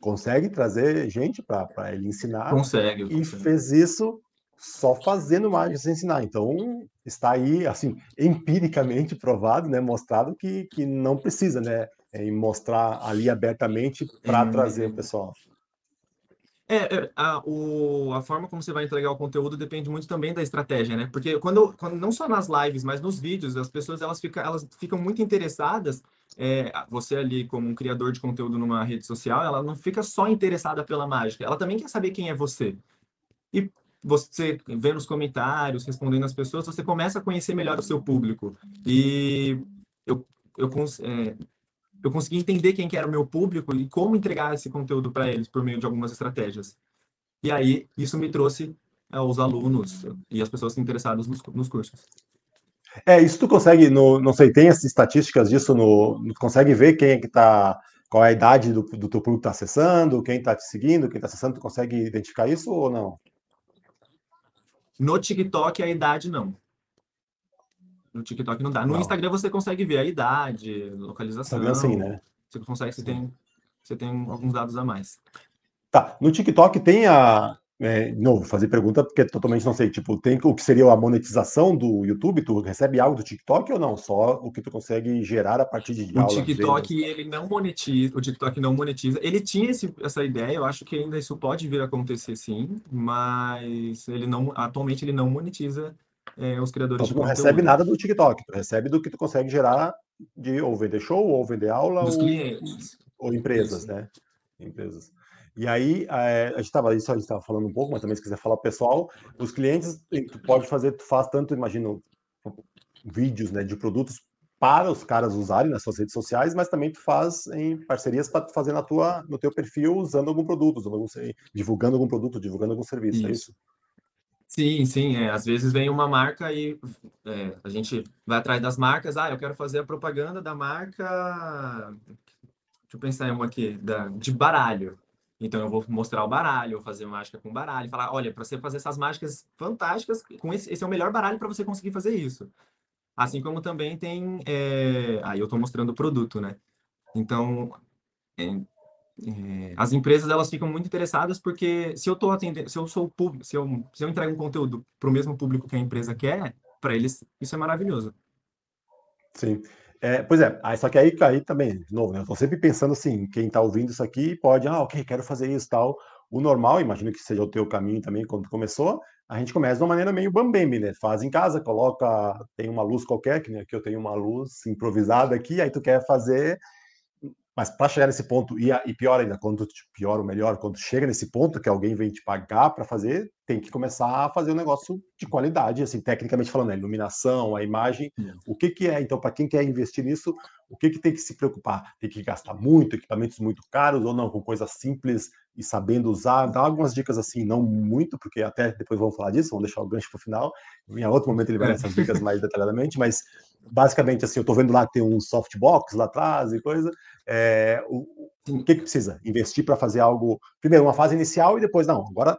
consegue trazer gente para ele ensinar. Consegue. E fez isso só fazendo mágica sem ensinar. Então, está aí, assim, empiricamente provado, né? Mostrado que, que não precisa, né? Em mostrar ali abertamente para trazer o pessoal. É, é, a, o, a forma como você vai entregar o conteúdo depende muito também da estratégia, né? Porque quando, quando não só nas lives, mas nos vídeos, as pessoas elas ficam, elas ficam muito interessadas. É, você ali como um criador de conteúdo numa rede social, ela não fica só interessada pela mágica, ela também quer saber quem é você. E você vendo os comentários, respondendo as pessoas, você começa a conhecer melhor o seu público. E eu, eu é, eu consegui entender quem que era o meu público e como entregar esse conteúdo para eles por meio de algumas estratégias. E aí, isso me trouxe é, os alunos e as pessoas interessadas nos, nos cursos. É, isso tu consegue, no, não sei, tem as estatísticas disso, no, no consegue ver quem é que está, qual é a idade do, do teu público que está acessando, quem está te seguindo, quem está acessando, tu consegue identificar isso ou não? No TikTok, a idade não. No TikTok não dá. No não. Instagram você consegue ver a idade, localização. Instagram sim, né? Você consegue, você tem, você tem alguns dados a mais. Tá. No TikTok tem a. É, novo, fazer pergunta porque totalmente não sei. Tipo, tem o que seria a monetização do YouTube? Tu recebe algo do TikTok ou não? Só o que tu consegue gerar a partir de O TikTok, ele não monetiza. O TikTok não monetiza. Ele tinha esse, essa ideia, eu acho que ainda isso pode vir a acontecer sim, mas ele não, atualmente ele não monetiza é, os criadores então, tu não recebe nada do TikTok, tu recebe do que tu consegue gerar de ou vender show, ou vender aula, Dos ou, clientes. ou empresas, isso. né? Empresas. E aí, é, a gente estava isso a gente estava falando um pouco, mas também se quiser falar pessoal, os clientes, tu pode fazer, tu faz tanto, imagino, vídeos, né, de produtos para os caras usarem nas suas redes sociais, mas também tu faz em parcerias para fazer na tua, no teu perfil usando algum produto, usando algum, divulgando algum produto, divulgando algum serviço, isso. é isso? Sim, sim, é. Às vezes vem uma marca e é, a gente vai atrás das marcas. Ah, eu quero fazer a propaganda da marca. Deixa eu pensar em uma aqui, da, de baralho. Então eu vou mostrar o baralho, fazer mágica com baralho, falar, olha, para você fazer essas mágicas fantásticas, com esse, esse é o melhor baralho para você conseguir fazer isso. Assim como também tem, é... aí eu estou mostrando o produto, né? Então, é, é, as empresas elas ficam muito interessadas porque se eu estou atendendo, se eu sou público, se eu, se eu entrego um conteúdo para o mesmo público que a empresa quer, para eles isso é maravilhoso. Sim. É, pois é, aí, só que aí, aí também, de novo, né, eu estou sempre pensando assim, quem está ouvindo isso aqui pode, ah, ok, quero fazer isso tal. O normal, imagino que seja o teu caminho também quando começou, a gente começa de uma maneira meio bambembe, né? Faz em casa, coloca, tem uma luz qualquer, que aqui eu tenho uma luz improvisada aqui, aí tu quer fazer mas para chegar nesse ponto, e, e, pior ainda, quando pior ou melhor, quando chega nesse ponto que alguém vem te pagar para fazer, tem que começar a fazer um negócio de qualidade, assim, tecnicamente falando, a iluminação, a imagem, o que que é, então, para quem quer investir nisso, o que que tem que se preocupar? Tem que gastar muito, equipamentos muito caros ou não, com coisas simples e sabendo usar? Dá algumas dicas assim, não muito, porque até depois vamos falar disso, vamos deixar o gancho para o final, em outro momento ele vai dar essas dicas mais detalhadamente, mas basicamente assim, eu estou vendo lá que tem um softbox lá atrás e coisa, é, o, o que que precisa? Investir para fazer algo, primeiro uma fase inicial e depois, não, agora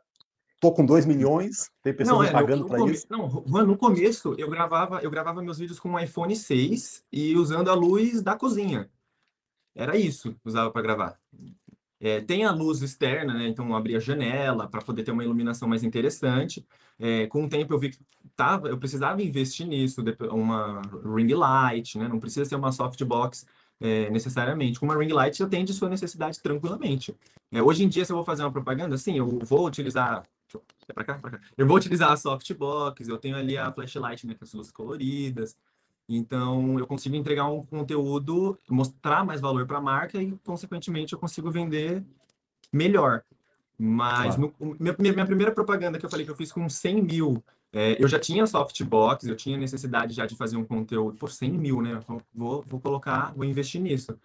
tô com 2 milhões, tem pessoas não, é, pagando para isso. Não, no começo eu gravava, eu gravava meus vídeos com um iPhone 6 e usando a luz da cozinha. Era isso, usava para gravar. É, tem a luz externa, né? Então abria a janela para poder ter uma iluminação mais interessante. É, com o tempo eu vi que tava, eu precisava investir nisso, uma ring light, né? Não precisa ser uma softbox é, necessariamente. Com uma ring light atende sua necessidade tranquilamente. É, hoje em dia, se eu vou fazer uma propaganda, sim, eu vou utilizar é pra cá, pra cá. Eu vou utilizar a softbox, eu tenho ali a flashlight, né, com as luzes coloridas. Então, eu consigo entregar um conteúdo, mostrar mais valor para a marca e, consequentemente, eu consigo vender melhor. Mas claro. no, minha, minha, primeira propaganda que eu falei que eu fiz com 100 mil, é, eu já tinha softbox, eu tinha necessidade já de fazer um conteúdo por 100 mil, né? Vou, vou colocar, vou investir nisso.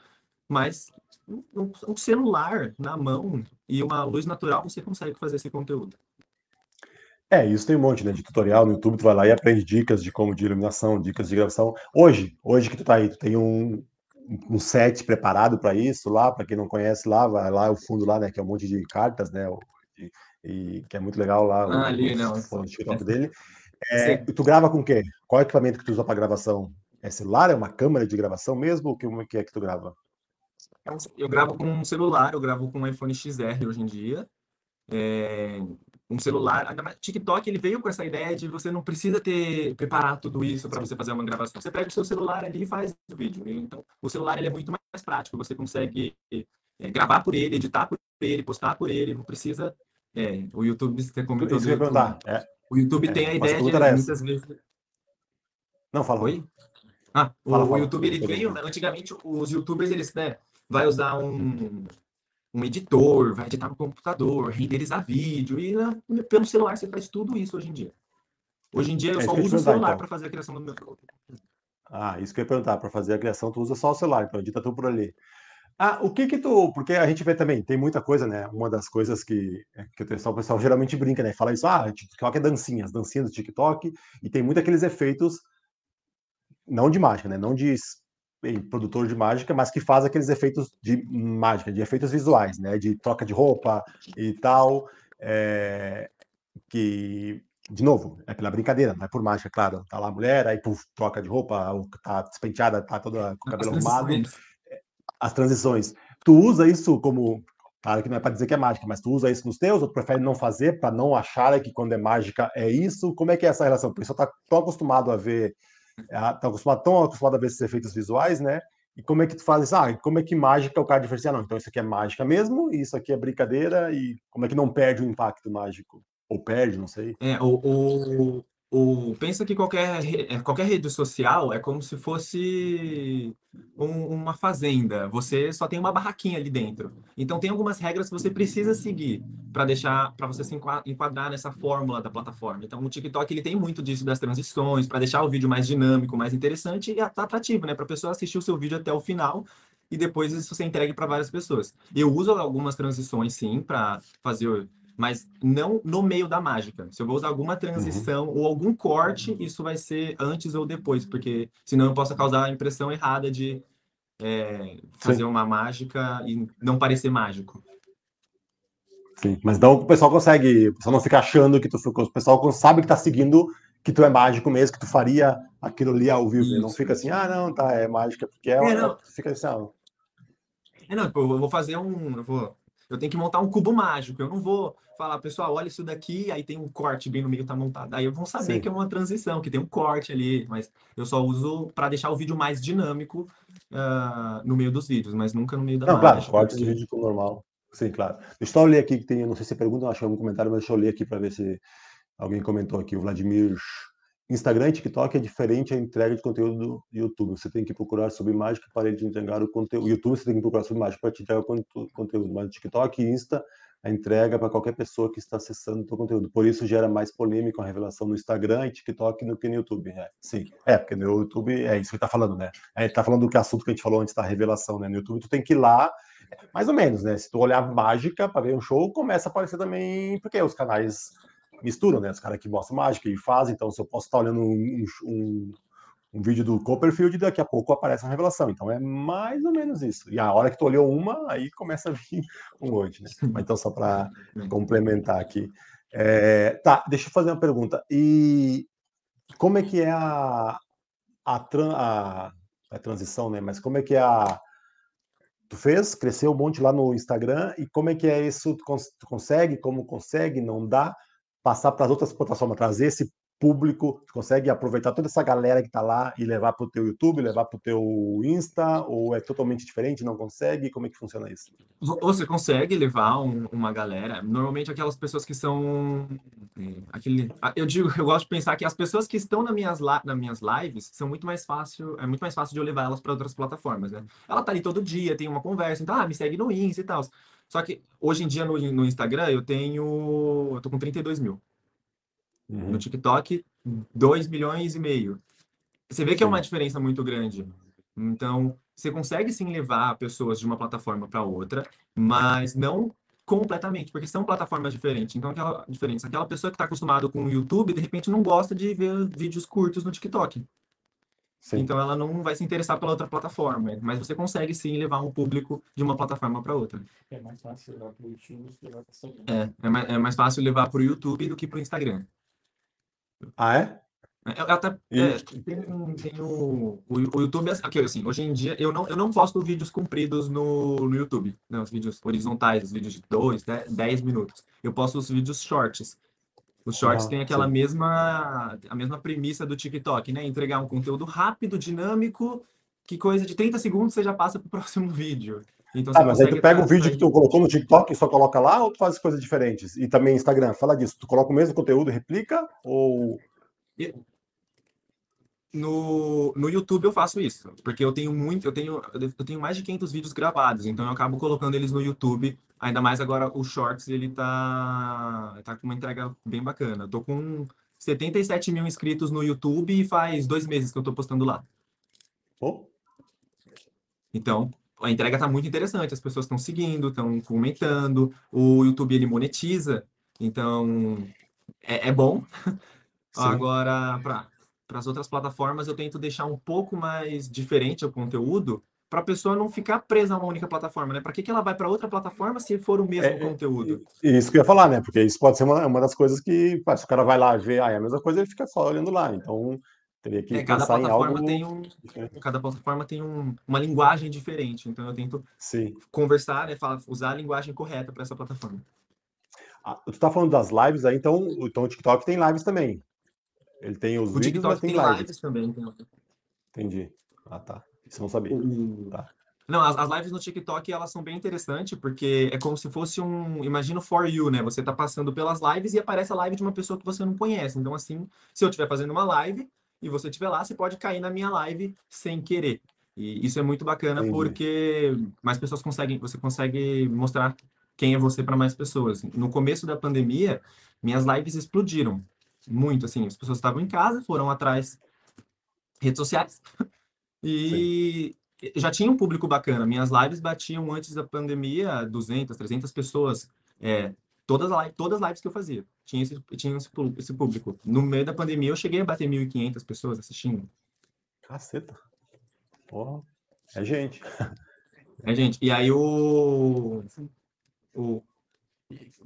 Mas um, um celular na mão e uma luz natural, você consegue fazer esse conteúdo. É, isso tem um monte, né, de tutorial no YouTube, tu vai lá e aprende dicas de como de iluminação, dicas de gravação. Hoje, hoje que tu tá aí, tu tem um, um set preparado para isso lá, para quem não conhece lá, vai lá o fundo lá, né, que é um monte de cartas, né, e, e que é muito legal lá, ah, o, ali, não. o TikTok dele. É, tu grava com o quê? Qual é o equipamento que tu usa para gravação? É celular? É uma câmera de gravação mesmo? O que, que é que tu grava? É eu gravo com um celular, eu gravo com um iPhone XR hoje em dia. É, um celular. TikTok ele veio com essa ideia de você não precisa ter preparar tudo isso para você fazer uma gravação. Você pega o seu celular ali e faz o vídeo. Então, o celular ele é muito mais prático. Você consegue é, gravar por ele, editar por ele, postar por ele. Não precisa. É, o YouTube, você comentou. Isso YouTube, é. O YouTube é, tem a ideia de muitas vezes. Não, fala. Oi? Ah, fala, o, fala, YouTube ele veio. Antigamente, os YouTubers eles né, vai usar um um editor, vai editar no computador, renderizar vídeo, e pelo celular você faz tudo isso hoje em dia. Hoje em dia eu é só uso o celular então. para fazer a criação do meu Ah, isso que eu ia perguntar, para fazer a criação tu usa só o celular, então edita tudo por ali. Ah, o que que tu, porque a gente vê também, tem muita coisa, né? Uma das coisas que, que o pessoal, o pessoal geralmente brinca, né? Fala isso, ah, TikTok é dancinhas, dancinhas do TikTok, e tem muito aqueles efeitos, não de mágica, né? Não de produtor de mágica, mas que faz aqueles efeitos de mágica, de efeitos visuais, né? De troca de roupa e tal. É, que, de novo, é pela brincadeira, não é por mágica, claro. Tá lá a mulher, aí puf, troca de roupa, tá despenteada, tá toda com o cabelo arrumado. É, as transições. Tu usa isso como. Claro que não é para dizer que é mágica, mas tu usa isso nos teus ou tu prefere não fazer para não achar que quando é mágica é isso? Como é que é essa relação? O pessoal tá tão acostumado a ver é, acostumado, tão acostumado a ver esses efeitos visuais, né? E como é que tu fazes? Ah, como é que mágica o cara diferencia? Não, então isso aqui é mágica mesmo, e isso aqui é brincadeira, e como é que não perde o impacto mágico? Ou perde, não sei. É, o, o, pensa que qualquer, é, qualquer rede social é como se fosse um, uma fazenda. Você só tem uma barraquinha ali dentro. Então tem algumas regras que você precisa seguir para deixar para você se enquadrar nessa fórmula da plataforma. Então o TikTok ele tem muito disso das transições para deixar o vídeo mais dinâmico, mais interessante e atrativo, né, para a pessoa assistir o seu vídeo até o final e depois isso você entregue para várias pessoas. Eu uso algumas transições sim para fazer mas não no meio da mágica. Se eu vou usar alguma transição uhum. ou algum corte, isso vai ser antes ou depois, porque senão eu posso causar a impressão errada de é, fazer Sim. uma mágica e não parecer mágico. Sim, mas então o pessoal consegue, o pessoal não fica achando que tu o pessoal sabe que tá seguindo que tu é mágico mesmo, que tu faria aquilo ali ao vivo, não fica assim, ah, não, tá, é mágica, porque é, é fica assim, ah, é, não, eu vou fazer um, eu vou eu tenho que montar um cubo mágico. Eu não vou falar, pessoal, olha isso daqui, aí tem um corte bem no meio, tá montado. Aí eu vou saber Sim. que é uma transição, que tem um corte ali, mas eu só uso para deixar o vídeo mais dinâmico uh, no meio dos vídeos, mas nunca no meio da Não, claro, corte de vídeo normal. Sim, claro. Deixa eu ler aqui que tem, não sei se você pergunta, acho que é algum comentário, mas deixa eu ler aqui para ver se alguém comentou aqui, o Vladimir Instagram e TikTok é diferente a entrega de conteúdo do YouTube. Você tem que procurar sobre mágica para te entregar o conteúdo. YouTube você tem que procurar sobre mágica para te entregar o conteúdo. Mas TikTok e Insta a entrega para qualquer pessoa que está acessando o teu conteúdo. Por isso gera mais polêmica a revelação no Instagram e TikTok do que no YouTube. É, sim, é, porque no YouTube é isso que ele está falando, né? É, ele está falando do que assunto que a gente falou antes da revelação, né? No YouTube tu tem que ir lá, mais ou menos, né? Se tu olhar mágica para ver um show, começa a aparecer também, porque os canais misturam, né? Os caras que mostram mágica e fazem, então se eu posso estar olhando um, um um vídeo do Copperfield daqui a pouco aparece uma revelação. Então é mais ou menos isso. E a hora que tu olhou uma, aí começa a vir um monte, né? Mas então, só para complementar aqui. É, tá, deixa eu fazer uma pergunta. E como é que é a, a, a, a transição, né? Mas como é que é a. Tu fez, cresceu um monte lá no Instagram, e como é que é isso? Tu, cons tu consegue, como consegue, não dá? Passar para as outras plataformas, trazer esse público, consegue aproveitar toda essa galera que está lá e levar para o teu YouTube, levar para o teu Insta, ou é totalmente diferente, não consegue? Como é que funciona isso? Você consegue levar um, uma galera, normalmente aquelas pessoas que são é, aquele, eu digo, eu gosto de pensar que as pessoas que estão nas minhas, nas minhas lives são muito mais fácil, é muito mais fácil de eu levar elas para outras plataformas, né? Ela tá ali todo dia, tem uma conversa, então, ah, me segue no Insta e tal. Só que hoje em dia no, no Instagram eu tenho, eu tô com 32 mil. Uhum. No TikTok, 2 milhões e meio. Você vê que sim. é uma diferença muito grande. Então, você consegue sim levar pessoas de uma plataforma para outra, mas não completamente, porque são plataformas diferentes. Então, aquela diferença, aquela pessoa que está acostumada com o YouTube, de repente não gosta de ver vídeos curtos no TikTok. Sim. Então, ela não vai se interessar pela outra plataforma, mas você consegue sim levar um público de uma plataforma para outra. É mais fácil levar para o YouTube do que levar para o Instagram. É, é mais, é mais fácil levar para o YouTube do que para o Instagram. Ah, é? Eu até é, tem, tem o, o, o YouTube aqui assim hoje em dia eu não, eu não posto vídeos compridos no, no YouTube né, os vídeos horizontais os vídeos de 2, 10 minutos eu posto os vídeos shorts os shorts ah, têm aquela sim. mesma a mesma premissa do TikTok né entregar um conteúdo rápido dinâmico que coisa de 30 segundos você já passa para o próximo vídeo então, ah, mas aí tu pega o vídeo que tu colocou no TikTok e só coloca lá ou tu faz coisas diferentes? E também Instagram, fala disso. Tu coloca o mesmo conteúdo, replica ou. No, no YouTube eu faço isso, porque eu tenho muito, eu tenho, eu tenho mais de 500 vídeos gravados, então eu acabo colocando eles no YouTube, ainda mais agora o Shorts, ele tá, tá com uma entrega bem bacana. Eu tô com 77 mil inscritos no YouTube e faz dois meses que eu tô postando lá. Oh. Então, a entrega está muito interessante, as pessoas estão seguindo, estão comentando, o YouTube ele monetiza, então é, é bom. Agora, para as outras plataformas, eu tento deixar um pouco mais diferente o conteúdo para a pessoa não ficar presa a uma única plataforma, né? Para que, que ela vai para outra plataforma se for o mesmo é, é conteúdo? Isso que eu ia falar, né? Porque isso pode ser uma, uma das coisas que, se o cara vai lá ver, ah, é a mesma coisa, ele fica só olhando lá. Então, Teria que é, cada plataforma algo... tem um, cada plataforma tem um, uma linguagem diferente, então eu tento Sim. conversar, né, falar, usar a linguagem correta para essa plataforma. Ah, tu está falando das lives aí, então, então o TikTok tem lives também. Ele tem os o vídeos, TikTok mas tem, tem lives. lives também. Tem... Entendi. Ah, tá. Isso eu não sabia. Uh... Tá. Não, as, as, lives no TikTok, elas são bem interessantes, porque é como se fosse um, imagina o For You, né? Você tá passando pelas lives e aparece a live de uma pessoa que você não conhece. Então, assim, se eu estiver fazendo uma live, e você estiver lá, você pode cair na minha live sem querer. E isso é muito bacana Entendi. porque mais pessoas conseguem, você consegue mostrar quem é você para mais pessoas. No começo da pandemia, minhas lives explodiram muito, assim, as pessoas estavam em casa, foram atrás redes sociais e Sim. já tinha um público bacana. Minhas lives batiam antes da pandemia 200, 300 pessoas. É, todas, as todas as lives que eu fazia tinha esse, tinha esse, esse público. No meio da pandemia, eu cheguei a bater 1.500 pessoas assistindo. Caceta. Porra, é gente. É gente. E aí o. o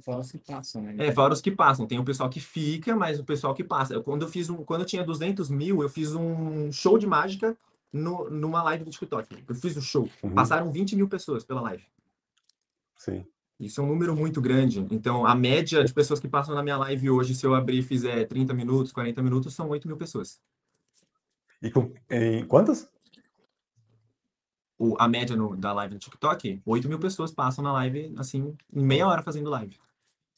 Fora os que passam, né? É, fora os que passam. Tem o pessoal que fica, mas o pessoal que passa. Eu, quando eu fiz um, quando eu tinha 200 mil, eu fiz um show de mágica no, numa live do TikTok. Eu fiz um show. Uhum. Passaram 20 mil pessoas pela live. Sim. Isso é um número muito grande. Então, a média de pessoas que passam na minha live hoje, se eu abrir e fizer 30 minutos, 40 minutos, são 8 mil pessoas. E com, em quantas? O, a média no, da live no TikTok, 8 mil pessoas passam na live, assim, em meia hora fazendo live.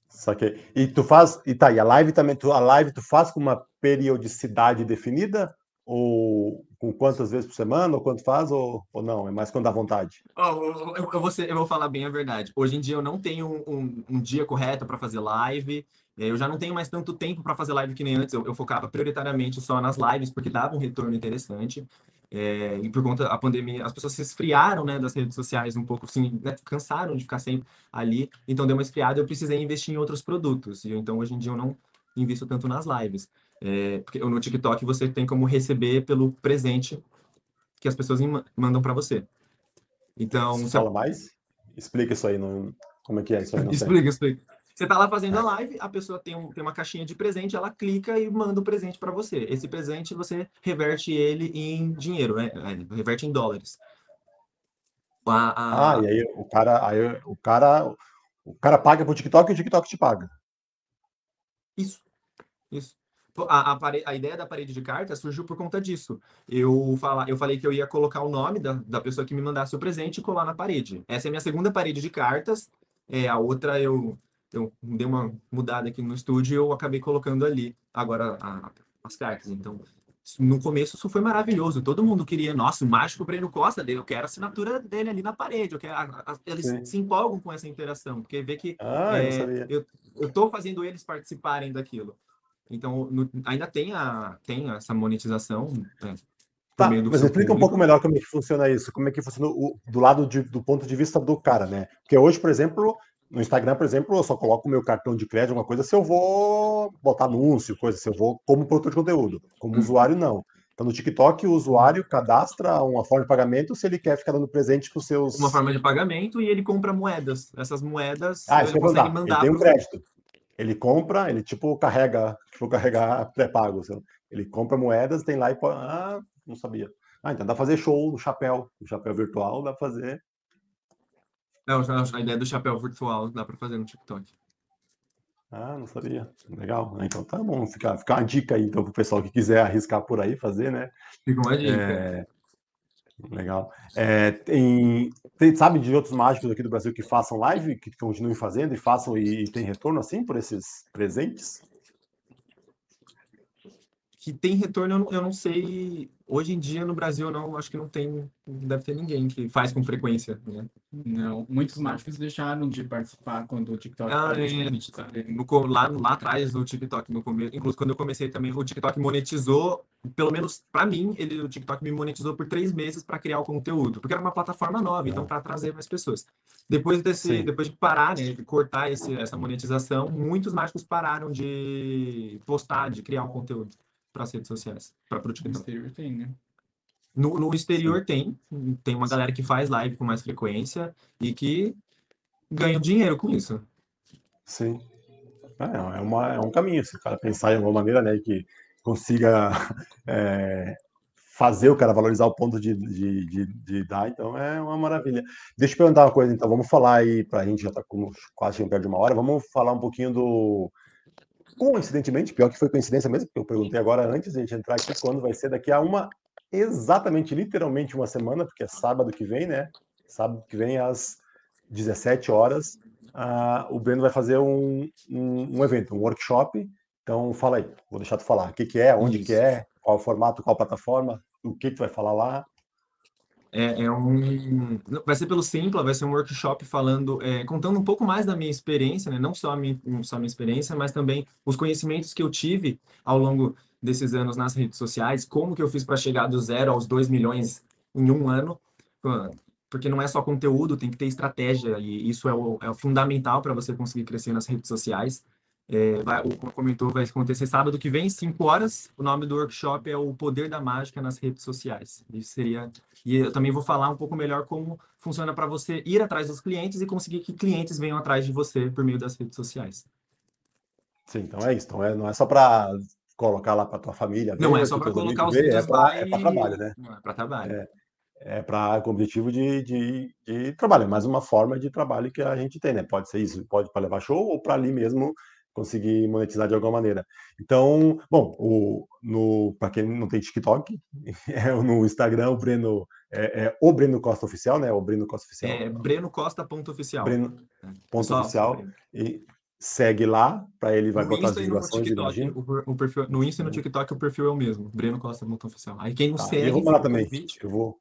Saquei. E tu faz. E tá, e a live também, tu, a live tu faz com uma periodicidade definida? Ou com quantas vezes por semana? Ou quanto faz? Ou, ou não? É mais quando dá vontade? Oh, eu, eu, vou ser, eu vou falar bem a verdade. Hoje em dia eu não tenho um, um dia correto para fazer live. Eu já não tenho mais tanto tempo para fazer live que nem antes. Eu, eu, focava prioritariamente só nas lives, porque dava um retorno interessante. É, e por conta da pandemia, as pessoas se esfriaram né, das redes sociais um pouco, assim, né, cansaram de ficar sempre ali. Então deu uma esfriada eu precisei investir em outros produtos. E então hoje em dia eu não invisto tanto nas lives. É, porque no TikTok você tem como receber pelo presente que as pessoas mandam para você. Então. Você fala mais? Explica isso aí, não... como é que é isso aí? explica, explica. Você está lá fazendo a live, a pessoa tem, um, tem uma caixinha de presente, ela clica e manda o um presente para você. Esse presente você reverte ele em dinheiro, né? É, reverte em dólares. A, a... Ah, e aí o cara, aí o cara, o cara paga pro TikTok e o TikTok te paga. Isso, isso. A, a, a, ideia da parede de cartas surgiu por conta disso. Eu, fala, eu falei que eu ia colocar o nome da, da pessoa que me mandasse o presente e colar na parede. Essa é a minha segunda parede de cartas. É, a outra eu eu dei uma mudada aqui no estúdio e eu acabei colocando ali agora a, as cartas. Então, no começo isso foi maravilhoso. Todo mundo queria, nossa, o mágico Breno Costa, eu quero a assinatura dele ali na parede. Eu quero, a, a, eles Sim. se empolgam com essa interação, porque vê que ah, é, eu, eu tô fazendo eles participarem daquilo. Então, no, ainda tem, a, tem essa monetização. Né, tá, mas explica público. um pouco melhor como é que funciona isso, como é que funciona o, do lado de, do ponto de vista do cara, né? Porque hoje, por exemplo, no Instagram, por exemplo, eu só coloco o meu cartão de crédito, alguma coisa, se eu vou botar anúncio, coisa, se eu vou como produtor de conteúdo. Como hum. usuário, não. Então, no TikTok, o usuário cadastra uma forma de pagamento se ele quer ficar dando presente para os seus. Uma forma de pagamento e ele compra moedas. Essas moedas ah, ele consegue mandar. Ele tem um crédito. Ele compra, ele tipo carrega, tipo carregar pré-pago. Ele compra moedas, tem lá e pode. Ah, não sabia. Ah, então dá pra fazer show no chapéu, no chapéu virtual, dá pra fazer não, a ideia do chapéu virtual dá para fazer no TikTok. Ah, não sabia. Legal. Ah, então tá bom. Fica, fica uma dica aí, então, para o pessoal que quiser arriscar por aí fazer, né? Fica uma dica. É... Legal. É, tem, tem, sabe de outros mágicos aqui do Brasil que façam live, que continuem fazendo e façam e, e tem retorno assim por esses presentes? Que tem retorno, eu não, eu não sei. Hoje em dia, no Brasil, não, acho que não tem, deve ter ninguém que faz com frequência, né? Não, muitos mágicos deixaram de participar quando o TikTok ah, é, no, lá, lá atrás do TikTok, no começo, inclusive quando eu comecei também, o TikTok monetizou, pelo menos para mim, ele, o TikTok me monetizou por três meses para criar o conteúdo, porque era uma plataforma nova, então para trazer mais pessoas. Depois desse, depois de parar, né, de cortar esse, essa monetização, muitos mágicos pararam de postar, de criar o conteúdo para as redes sociais, para o TikTok. No exterior tem, né? No, no exterior tem, tem uma galera que faz live com mais frequência e que ganha dinheiro com isso. Sim. É, é, uma, é um caminho, se o cara pensar em alguma maneira, né, que consiga é, fazer o cara valorizar o ponto de, de, de, de, dar, então é uma maravilha. Deixa eu perguntar uma coisa, então, vamos falar aí, para a gente já está quase chegando perto de uma hora, vamos falar um pouquinho do, coincidentemente, pior que foi coincidência mesmo, porque eu perguntei agora antes de a gente entrar aqui quando vai ser daqui a uma, exatamente, literalmente uma semana, porque é sábado que vem, né? Sábado que vem às 17 horas, uh, o Breno vai fazer um, um, um, evento, um workshop. Então, fala aí, vou deixar tu falar. O que, que é, onde Isso. que é, qual o formato, qual plataforma, o que tu vai falar lá. É, é, um. Vai ser pelo Simpla, vai ser um workshop falando, é, contando um pouco mais da minha experiência, né? Não só a minha, só a minha experiência, mas também os conhecimentos que eu tive ao longo desses anos nas redes sociais, como que eu fiz para chegar do zero aos 2 milhões em um ano. Porque não é só conteúdo, tem que ter estratégia, e isso é o, é o fundamental para você conseguir crescer nas redes sociais. É, vai, o comentou, vai acontecer sábado que vem, 5 horas. O nome do workshop é O Poder da Mágica nas Redes Sociais. Isso seria. E eu também vou falar um pouco melhor como funciona para você ir atrás dos clientes e conseguir que clientes venham atrás de você por meio das redes sociais. Sim, então é isso. Então é, não é só para colocar lá para tua família. Ver, não é só para colocar os vídeos é para é trabalho, né? Não é para trabalho. É, é para com objetivo de, de, de trabalho, é mais uma forma de trabalho que a gente tem, né? Pode ser isso, pode para levar show ou para ali mesmo conseguir monetizar de alguma maneira. Então, bom, no para quem não tem TikTok, é no Instagram o Breno é, é, o Breno Costa oficial, né? O Breno Costa oficial. É Breno Costa ponto oficial. Breno é, ponto oficial e segue lá, para ele vai no botar Insta as divulgações, imagina. O, o perfil, no Insta e no TikTok o perfil é o mesmo, Breno Costa Monta Oficial. Aí quem não tá, segue... Eu vou mandar também, eu vou...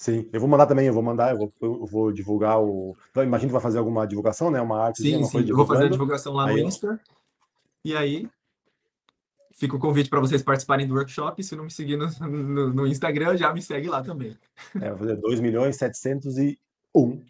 Sim, eu vou mandar também, eu vou mandar, eu vou, eu vou divulgar o... Então, imagino que vai fazer alguma divulgação, né? Uma arte. Sim, sim, eu vou fazer a divulgação lá no aí, Insta, e aí fica o convite para vocês participarem do workshop. Se não me seguir no, no, no, Instagram, já me segue lá também. É, vou fazer 2 milhões 701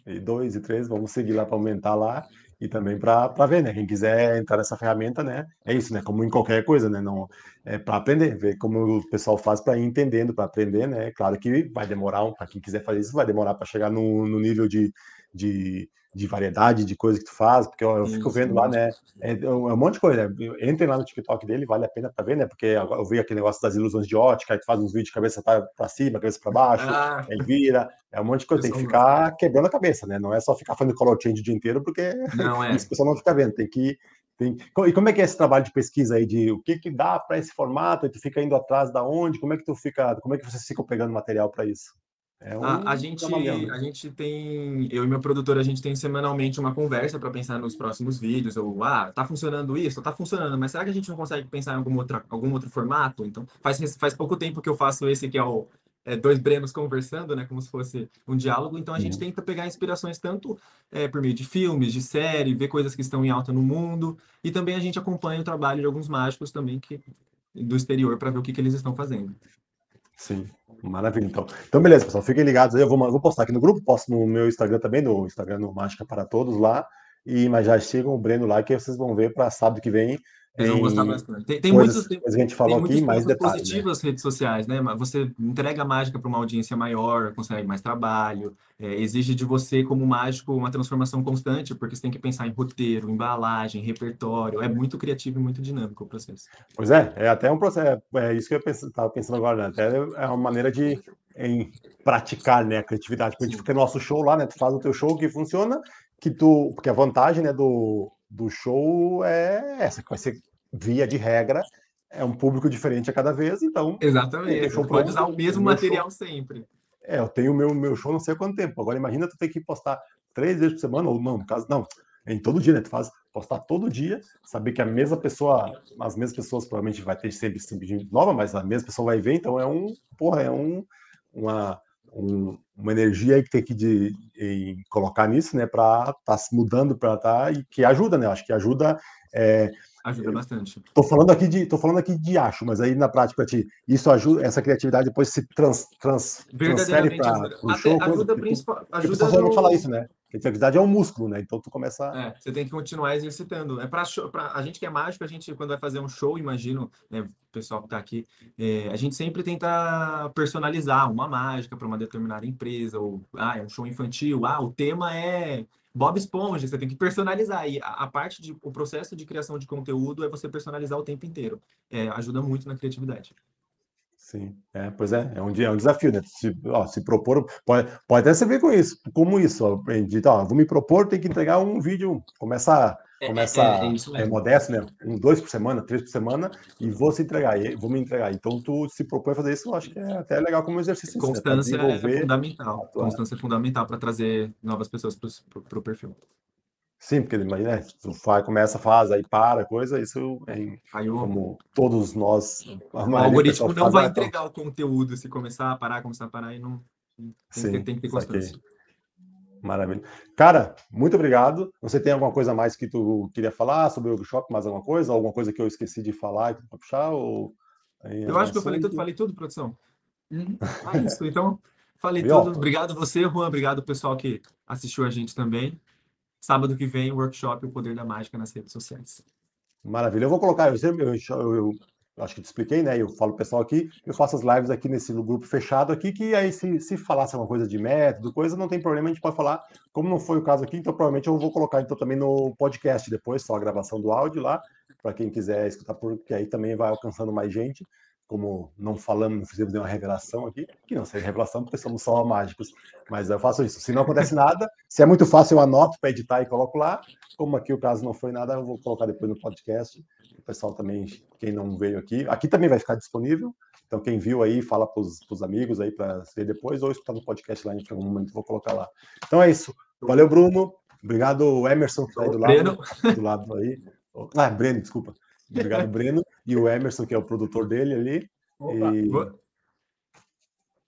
e 2 e 3, vamos seguir lá para aumentar lá e também para ver, né? Quem quiser entrar nessa ferramenta, né? É isso, né? Como em qualquer coisa, né? Não é para aprender, ver como o pessoal faz para ir entendendo, para aprender, né? Claro que vai demorar, para quem quiser fazer isso, vai demorar para chegar no, no nível de, de de variedade de coisas que tu faz, porque eu, eu fico vendo lá, né? É, é, um monte de coisa. Né? Entrem lá no TikTok dele, vale a pena para ver, né? Porque eu vi aquele negócio das ilusões de ótica, aí tu faz uns vídeos de cabeça para cima, cabeça para baixo, ah. aí vira. É um monte de coisa. Tem que ficar quebrando a cabeça, né? Não é só ficar fazendo color change o dia inteiro, porque não é. isso o pessoal não fica vendo. Tem que. Tem... E como é que é esse trabalho de pesquisa aí? De o que, que dá para esse formato? Tu fica indo atrás da onde? Como é que tu fica. Como é que vocês ficam pegando material para isso? É um a, a, gente, a gente tem, eu e meu produtor, a gente tem semanalmente uma conversa para pensar nos próximos vídeos, ou, ah, tá funcionando isso, tá funcionando, mas será que a gente não consegue pensar em algum, outra, algum outro formato? Então, faz, faz pouco tempo que eu faço esse que é o é, dois Brenos conversando, né, como se fosse um diálogo, então a gente tenta pegar inspirações tanto é, por meio de filmes, de série, ver coisas que estão em alta no mundo, e também a gente acompanha o trabalho de alguns mágicos também que, do exterior para ver o que, que eles estão fazendo. Sim, maravilha. Então, então beleza, pessoal. Fiquem ligados aí. Eu vou, vou postar aqui no grupo, posto no meu Instagram também, no Instagram no Mágica para Todos lá. E, mas já sigam o Breno lá, que vocês vão ver para sábado que vem eles vão gostar bastante. Tem, tem coisas, muitos, coisas que a gente falou aqui, mais detalhes. Positivas né? redes sociais, né? Você entrega a mágica para uma audiência maior, consegue mais trabalho, é, exige de você, como mágico, uma transformação constante, porque você tem que pensar em roteiro, embalagem, repertório. É muito criativo e muito dinâmico o processo. Pois é, é até um processo. É isso que eu estava pensando agora, né? Até é uma maneira de em praticar né, a criatividade. Porque a gente fica no nosso show lá, né? Tu faz o teu show que funciona, que tu. Porque a vantagem né, do do show é essa, que vai ser via de regra, é um público diferente a cada vez, então. Exatamente. Show pode usar o mesmo material show. sempre. É, eu tenho o meu, meu show não sei há quanto tempo. Agora imagina tu ter que postar três vezes por semana, ou não, no caso, não, em todo dia, né? Tu faz postar todo dia, saber que a mesma pessoa, as mesmas pessoas provavelmente vai ter sempre, sempre nova, mas a mesma pessoa vai ver, então é um, porra, é um, uma, um, uma energia aí que tem que de, colocar nisso, né, para estar tá se mudando para tá e que ajuda, né? Acho que ajuda. É, ajuda bastante. Tô falando aqui de, tô falando aqui de acho, mas aí na prática ti, isso ajuda, essa criatividade depois se trans, trans transfere para o show. Ajuda, principal, ajuda no... falar isso, né? Criatividade é um músculo, né? Então tu começa. É, você tem que continuar exercitando. É para a gente que é mágico, a gente quando vai fazer um show, imagino, né, o pessoal que está aqui, é, a gente sempre tenta personalizar uma mágica para uma determinada empresa ou ah, é um show infantil, ah, o tema é Bob Esponja, você tem que personalizar. E a, a, parte de o processo de criação de conteúdo é você personalizar o tempo inteiro. É, ajuda muito na criatividade. Sim, é, pois é, é um, é um desafio, né? Se, ó, se propor, pode, pode até ser com isso, como isso, ó, de, ó, vou me propor, tem que entregar um vídeo, começa, é, começa é, é, é modesto, né? Um, dois por semana, três por semana, e vou se entregar, e vou me entregar. Então, tu se propõe a fazer isso, eu acho que é até legal como exercício. Né? Constância né? é fundamental, constância é fundamental para trazer novas pessoas para o perfil. Sim, porque imagina, tu faz, começa a fase, aí para, coisa, isso é, aí eu, como todos nós. O algoritmo não vai então entregar o conteúdo se começar a parar, começar a parar e não. Tem, Sim, que, tem que ter constância. Maravilha. Cara, muito obrigado. Você tem alguma coisa mais que tu queria falar sobre o workshop, mais alguma coisa? Alguma coisa que eu esqueci de falar para puxar? Ou... eu acho que eu falei tudo, falei tudo, produção. Uhum. Ah, isso, então, falei tudo. Obrigado você, Juan. Obrigado, pessoal que assistiu a gente também. Sábado que vem, workshop O Poder da Mágica nas redes sociais. Maravilha. Eu vou colocar, eu, eu, eu, eu acho que te expliquei, né? Eu falo pessoal aqui, eu faço as lives aqui nesse grupo fechado aqui, que aí se, se falasse alguma coisa de método, coisa, não tem problema, a gente pode falar, como não foi o caso aqui, então provavelmente eu vou colocar então também no podcast depois, só a gravação do áudio lá, para quem quiser escutar, porque aí também vai alcançando mais gente como não falamos, não fizemos nenhuma revelação aqui, que não seja revelação, porque somos só mágicos, mas eu faço isso. Se não acontece nada, se é muito fácil, eu anoto para editar e coloco lá. Como aqui o caso não foi nada, eu vou colocar depois no podcast. O pessoal também, quem não veio aqui, aqui também vai ficar disponível. Então, quem viu aí, fala para os amigos aí para ver depois, ou escutar no podcast lá em algum momento, vou colocar lá. Então é isso. Valeu, Bruno. Obrigado, Emerson, que tá aí do lado, do lado aí. Ah, Breno, desculpa. Obrigado, Breno. E o Emerson, que é o produtor dele ali. Opa. E...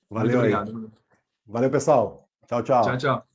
Valeu aí. Valeu, pessoal. Tchau, tchau. Tchau, tchau.